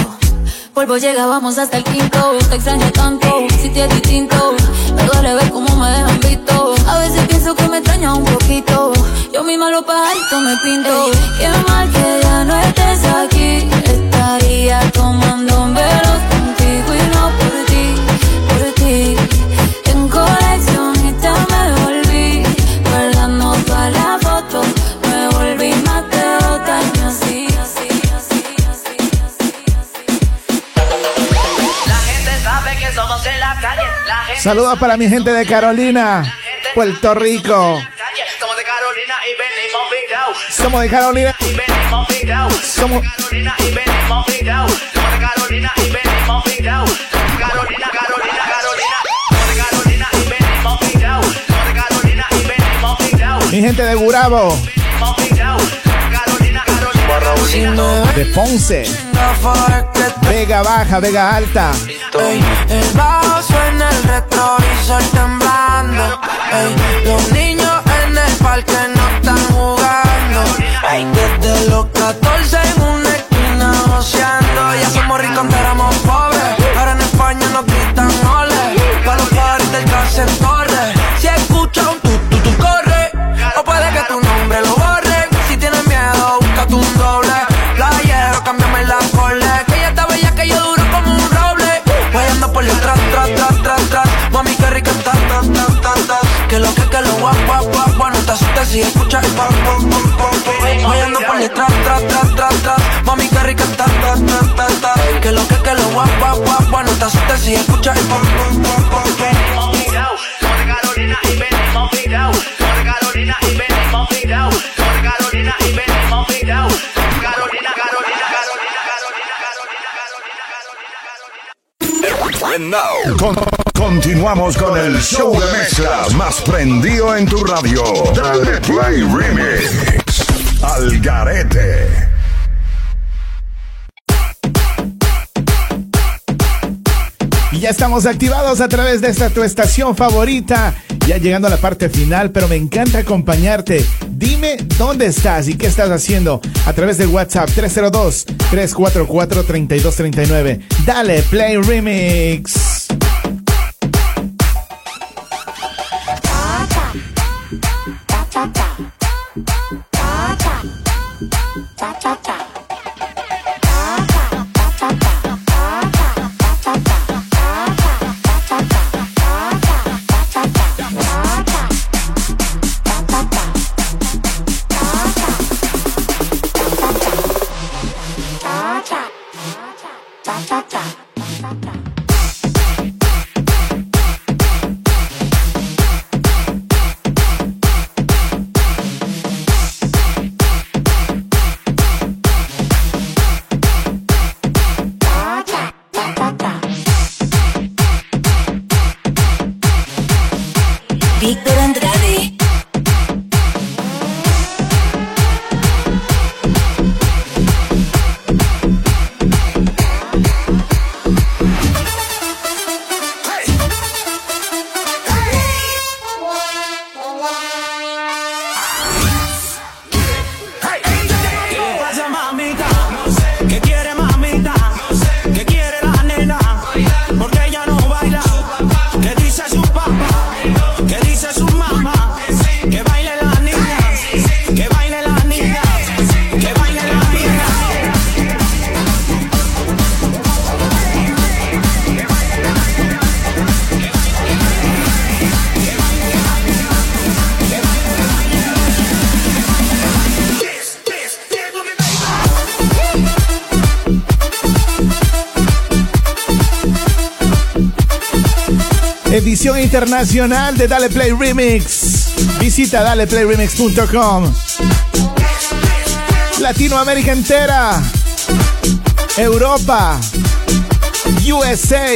Polvo llega, vamos hasta el quinto. Te extraño tanto, si te es distinto. Me duele ver cómo me dejan visto. A veces pienso que me extraña un poquito. Yo misma los pajaritos me pinto. Qué mal que ya no estés aquí. Estaría tomando velos contigo y no por ti, por ti. Saludos para mi gente de Carolina, Puerto Rico. somos de Carolina y venimos virados. Somos de Carolina. Y venimos virados. Somos Carolina y venimos virados. Somos de Carolina y venimos virados. Carolina, Carolina, Carolina. Somos de Carolina y venimos. Somos de Carolina y venimos mi gente de Gurabo, Venimos. De Ponce, Vega Baja, Vega Alta. Ey, el bajo suena el retrovisor temblando. Ey, los niños en el parque no están jugando. Ey, desde los 14 en una esquina joseando. Ya somos ricos, antes si escuchas el pam, pam, pam, pam, pam. Vayando por detrás, tras, tras, tras, tras. Mami, qué rica está, ta, ta, ta, ta. Que lo que, que lo guap, guap, guap, guap. No te asustes si escuchas el pam, pam, Carolina y Carolina y Carolina y venimos virados. Carolina, Carolina, Carolina, And now, continuamos con el show de mezclas más prendido en tu radio. Dale Play Remix. Al Garete. Y ya estamos activados a través de esta tu estación favorita. Ya llegando a la parte final, pero me encanta acompañarte. Dime dónde estás y qué estás haciendo a través de WhatsApp 302-344-3239. Dale, Play Remix. Internacional de Dale Play Remix. Visita daleplayremix.com. Latinoamérica entera, Europa, USA,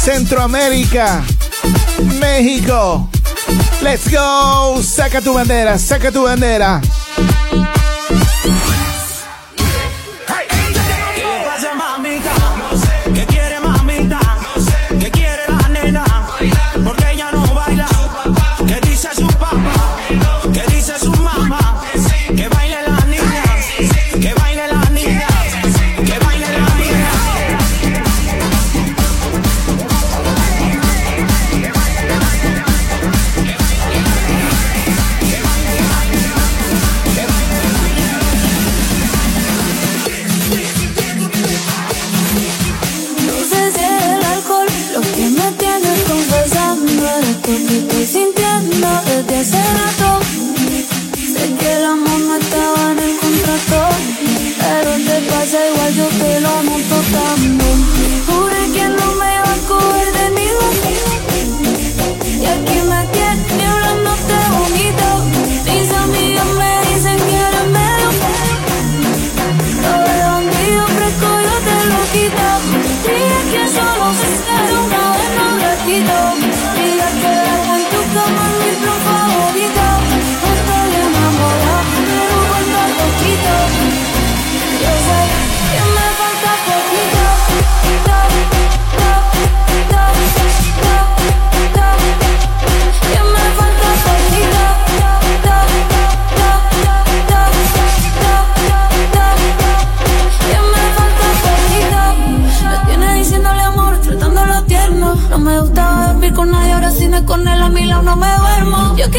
Centroamérica, México. Let's go. Saca tu bandera, saca tu bandera.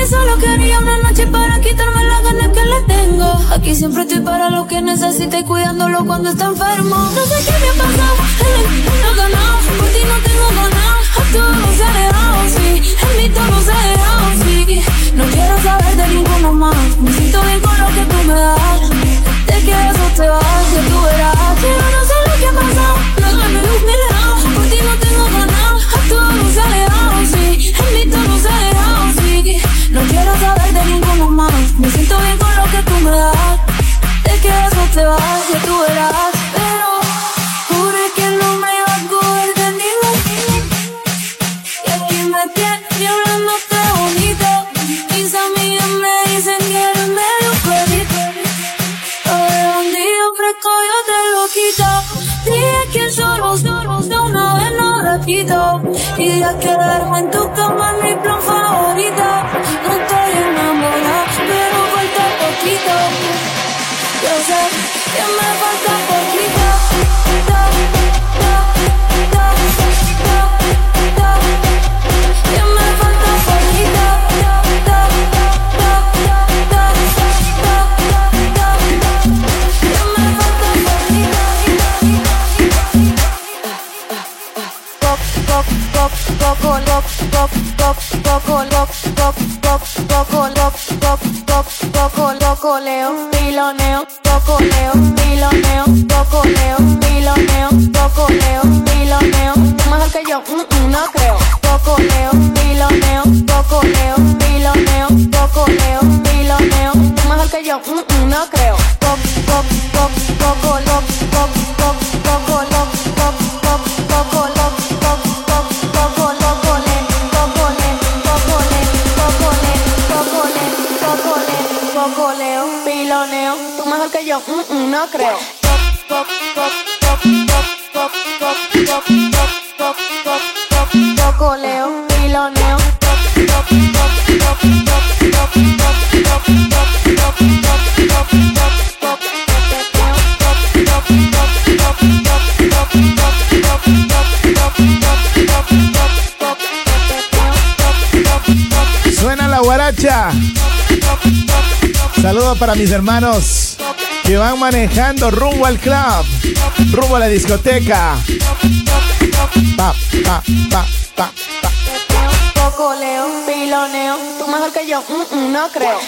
Solo quería una noche para quitarme las ganas que le tengo. Aquí siempre estoy para lo que necesite y cuidándolo cuando está enfermo. No sé qué me ha pasado, no ganado. Por ti no tengo ganado, a todos se ha dejado, sí. En mí todo se ha dejado, sí. No quiero saber de ninguno más. Me siento bien con lo que tú me das. Te quedas o te vas, que tú verás. Pero no sé lo que ha pasado, no gané luz ni lejos. Por ti no tengo ganado, a todos se ha dejado, sí. En mí todo No quiero saber de ninguno más. Me siento bien con lo que tú me das. Te quedas o te vas, que tú verás. Pero juré que no me iba a coger de nivel. Y aquí me tiene hablándote bonito. Mis amigas me dicen que eres medio perrito. Veo un día fresco, yo te lo quito. Dije que solo, solo de una vez no repito. Y de quedarme en tu cama mi plan toques. É, eu eu me avanço por ti. Cocoleo, piloneo, cocoleo, piloneo, cocoleo, piloneo, cocoleo, piloneo. Mejor que yo, mm, mm, no creo. Cocoleo, piloneo, cocoleo, piloneo, cocoleo, piloneo. Mejor que yo, mm, mm, no creo. Co, co, co, cocolo, co, yo mm, mm, no creo. Suena la guaracha. Saludos para mis hermanos que van manejando rumbo al club, rumbo a la discoteca. Pa, pa, pa, pa. Cocoleo, piloneo, tú mejor que yo, mm, mm, no creo.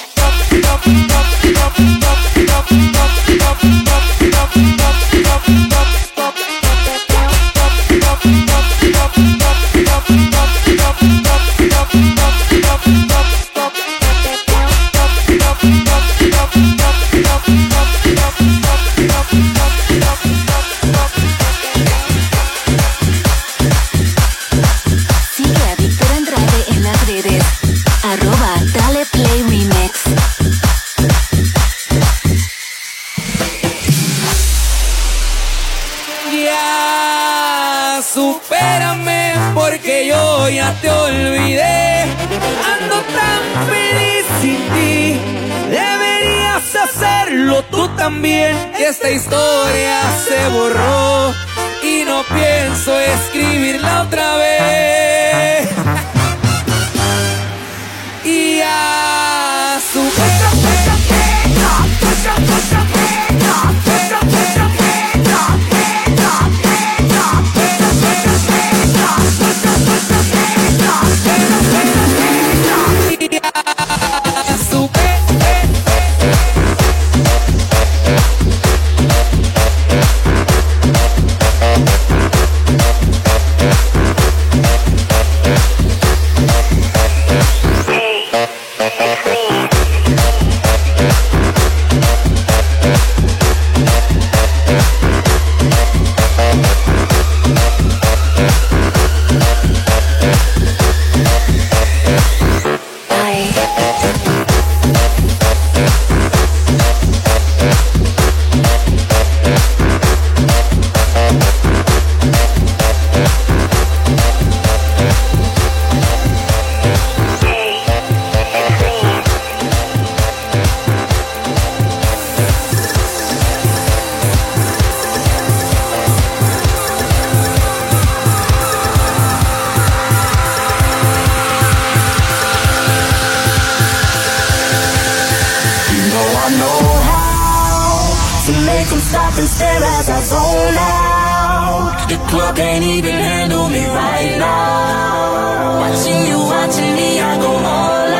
También. Esta historia se borró y no pienso escribirla otra vez. y a make them stop and stare as I zone out. The club can't even handle me right now. Watching you, watching me, I go all out.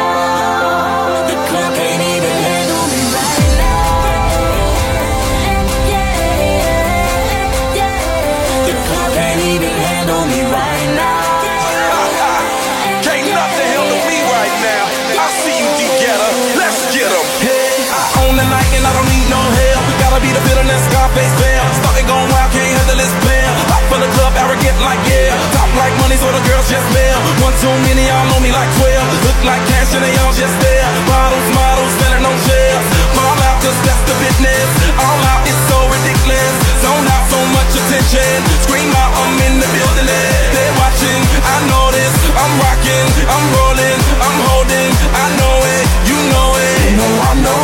Scarface bell. Starting going wild, can't handle this bell. Hot for the club, arrogant like yeah. Top like money, so the girls just bail. One too many, y'all know me like 12. Look like cash and they all just there. Bottles, models, selling on shelves. Fall out, cause that's the business. All out, it's so ridiculous. Zone out, so much attention. Scream out, I'm in the building. They're watching, I know this. I'm rocking, I'm rolling, I'm holding. I know it, you know it. You know I know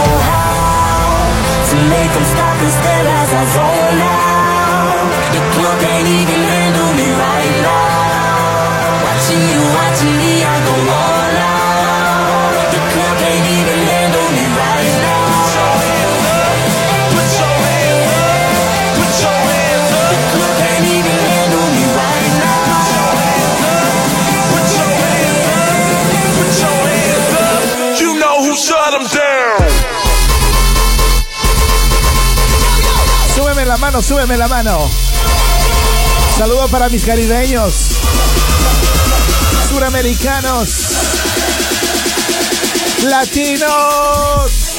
make them stop and stare as I zone out. The club can't even me right now. Watching you, watching me, súbeme la mano. Saludos para mis caribeños, suramericanos, latinos.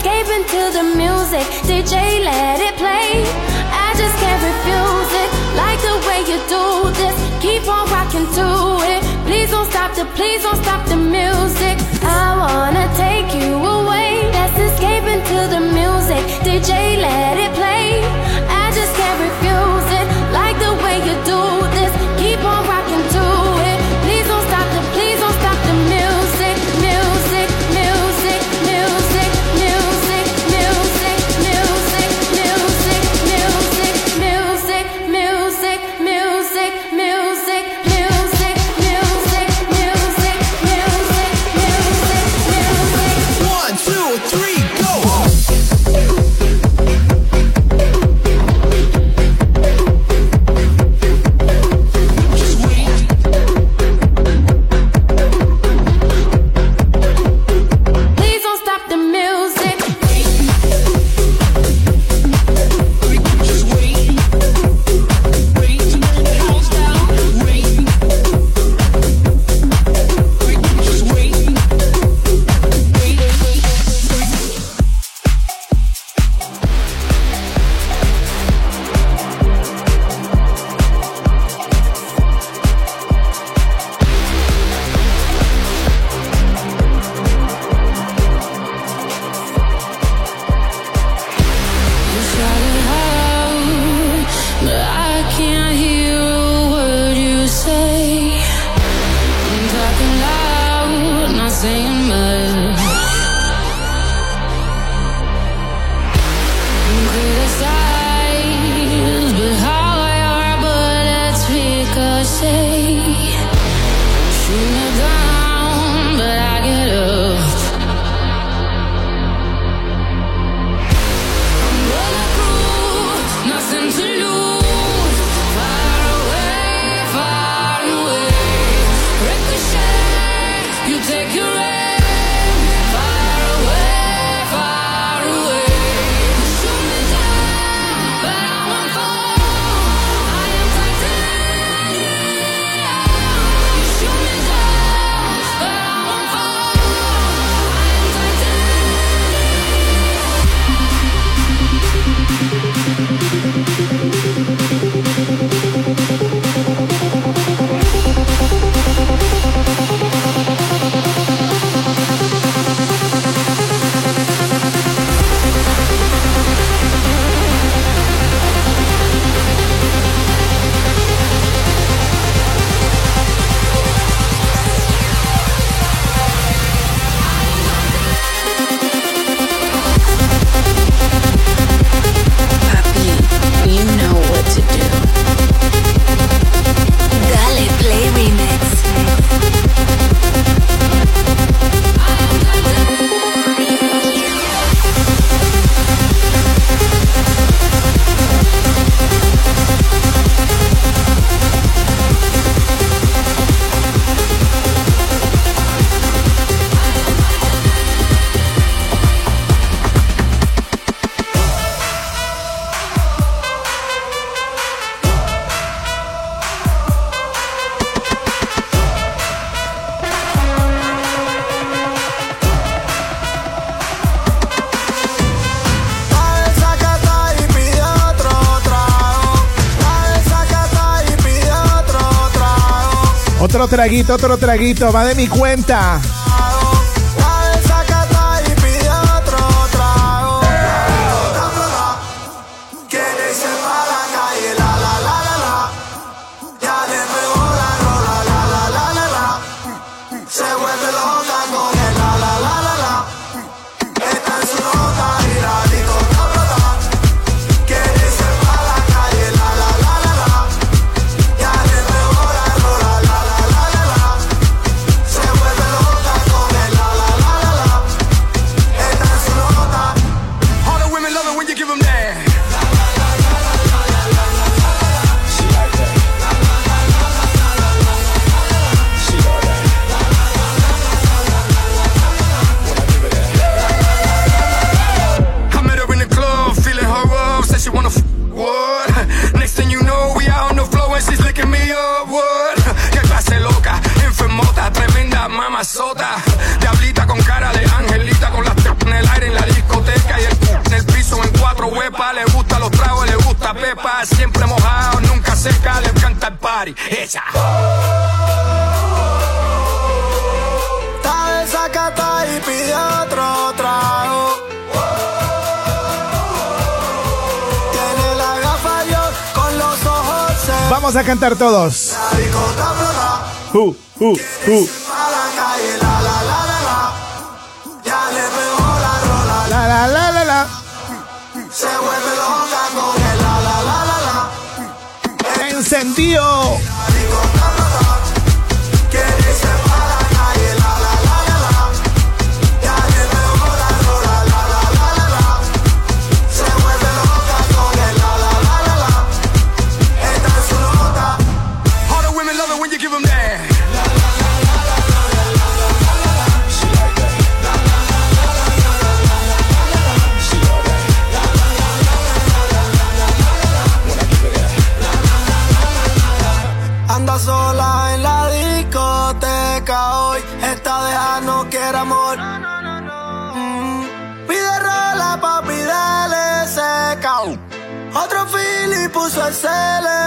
Escaping to the music. DJ, let it play. I just can't refuse it. Like the way you do this. Keep on rocking to it. Please don't stop the, please don't stop the music. I wanna take you away. That's escaping to the music. DJ, let it play. traguito, otro traguito, va de mi cuenta. siempre mojado, nunca seca, le encanta el party. Esa. Está desacatada y pide otro trago. Tiene la gafa yo con los ojos. Vamos a cantar todos. Uh, uh, uh. encendido. sailor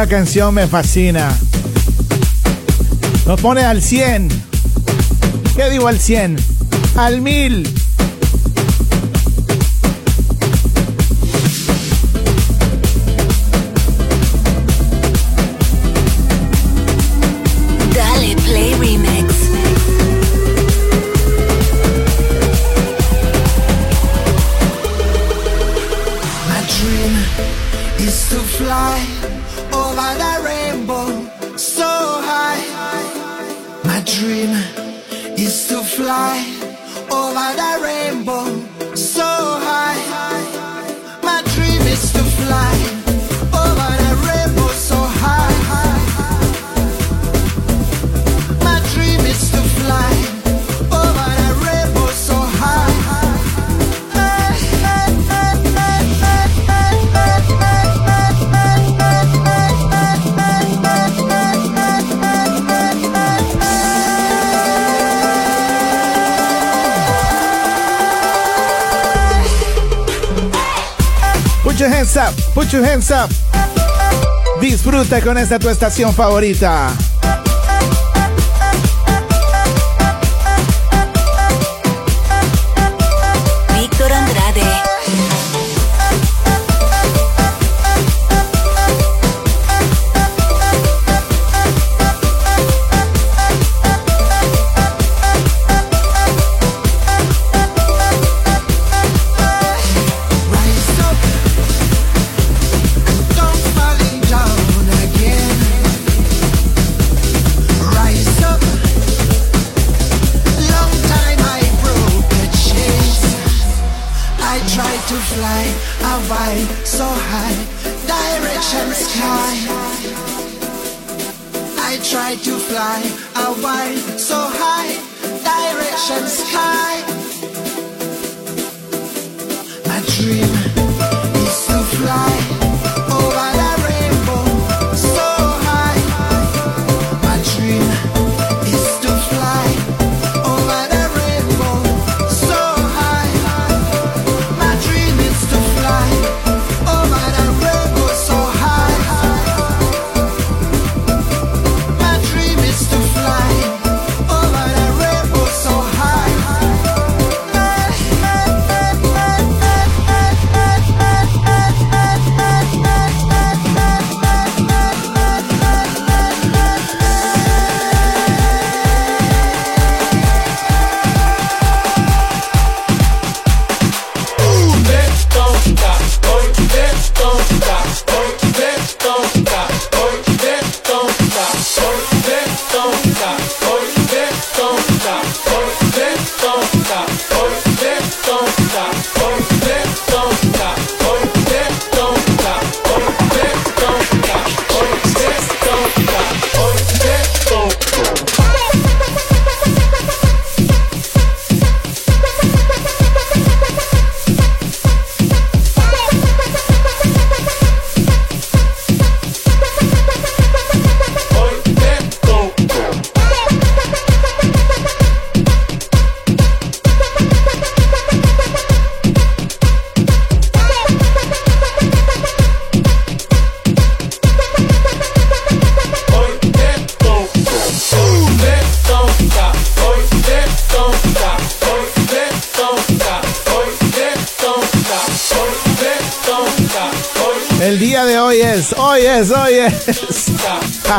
Esta canción me fascina. Nos pone al 100. ¿Qué digo al 100? Al 1000. Dale Play hands up, put your hands up. Disfruta con esta tu estación favorita. yes, oh yes, oh yes.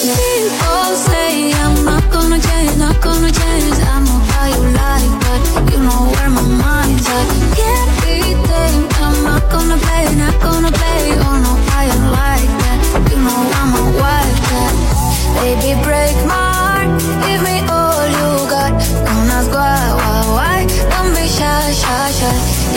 People say I'm not gonna change, not gonna change. I'm not but you know where my mind's at. Can't. I'm not gonna play, not gonna play. Oh no, that. You know I'm a wild cat. Baby, break my heart, give me all.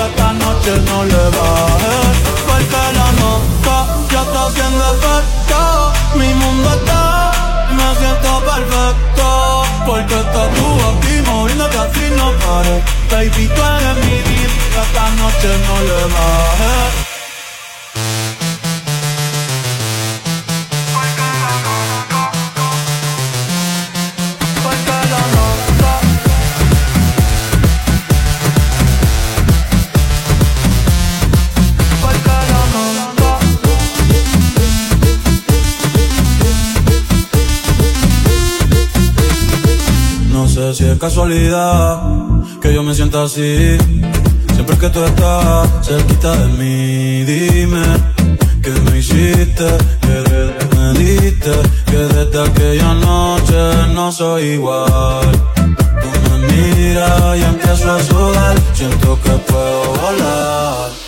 vida, esta noche no le bajes. Porque la nota ya está haciendo efecto. Mi mundo está, me siento perfecto. Porque estás tú aquí moviéndote así no pares. Baby, tú eres mi vida, esta noche no le bajes. Casualidad que yo me sienta así. Siempre que tú estás cerquita de mí, dime que me hiciste, que me diste, que desde aquella noche no soy igual. Tú me miras y empiezo a sudar, siento que puedo volar.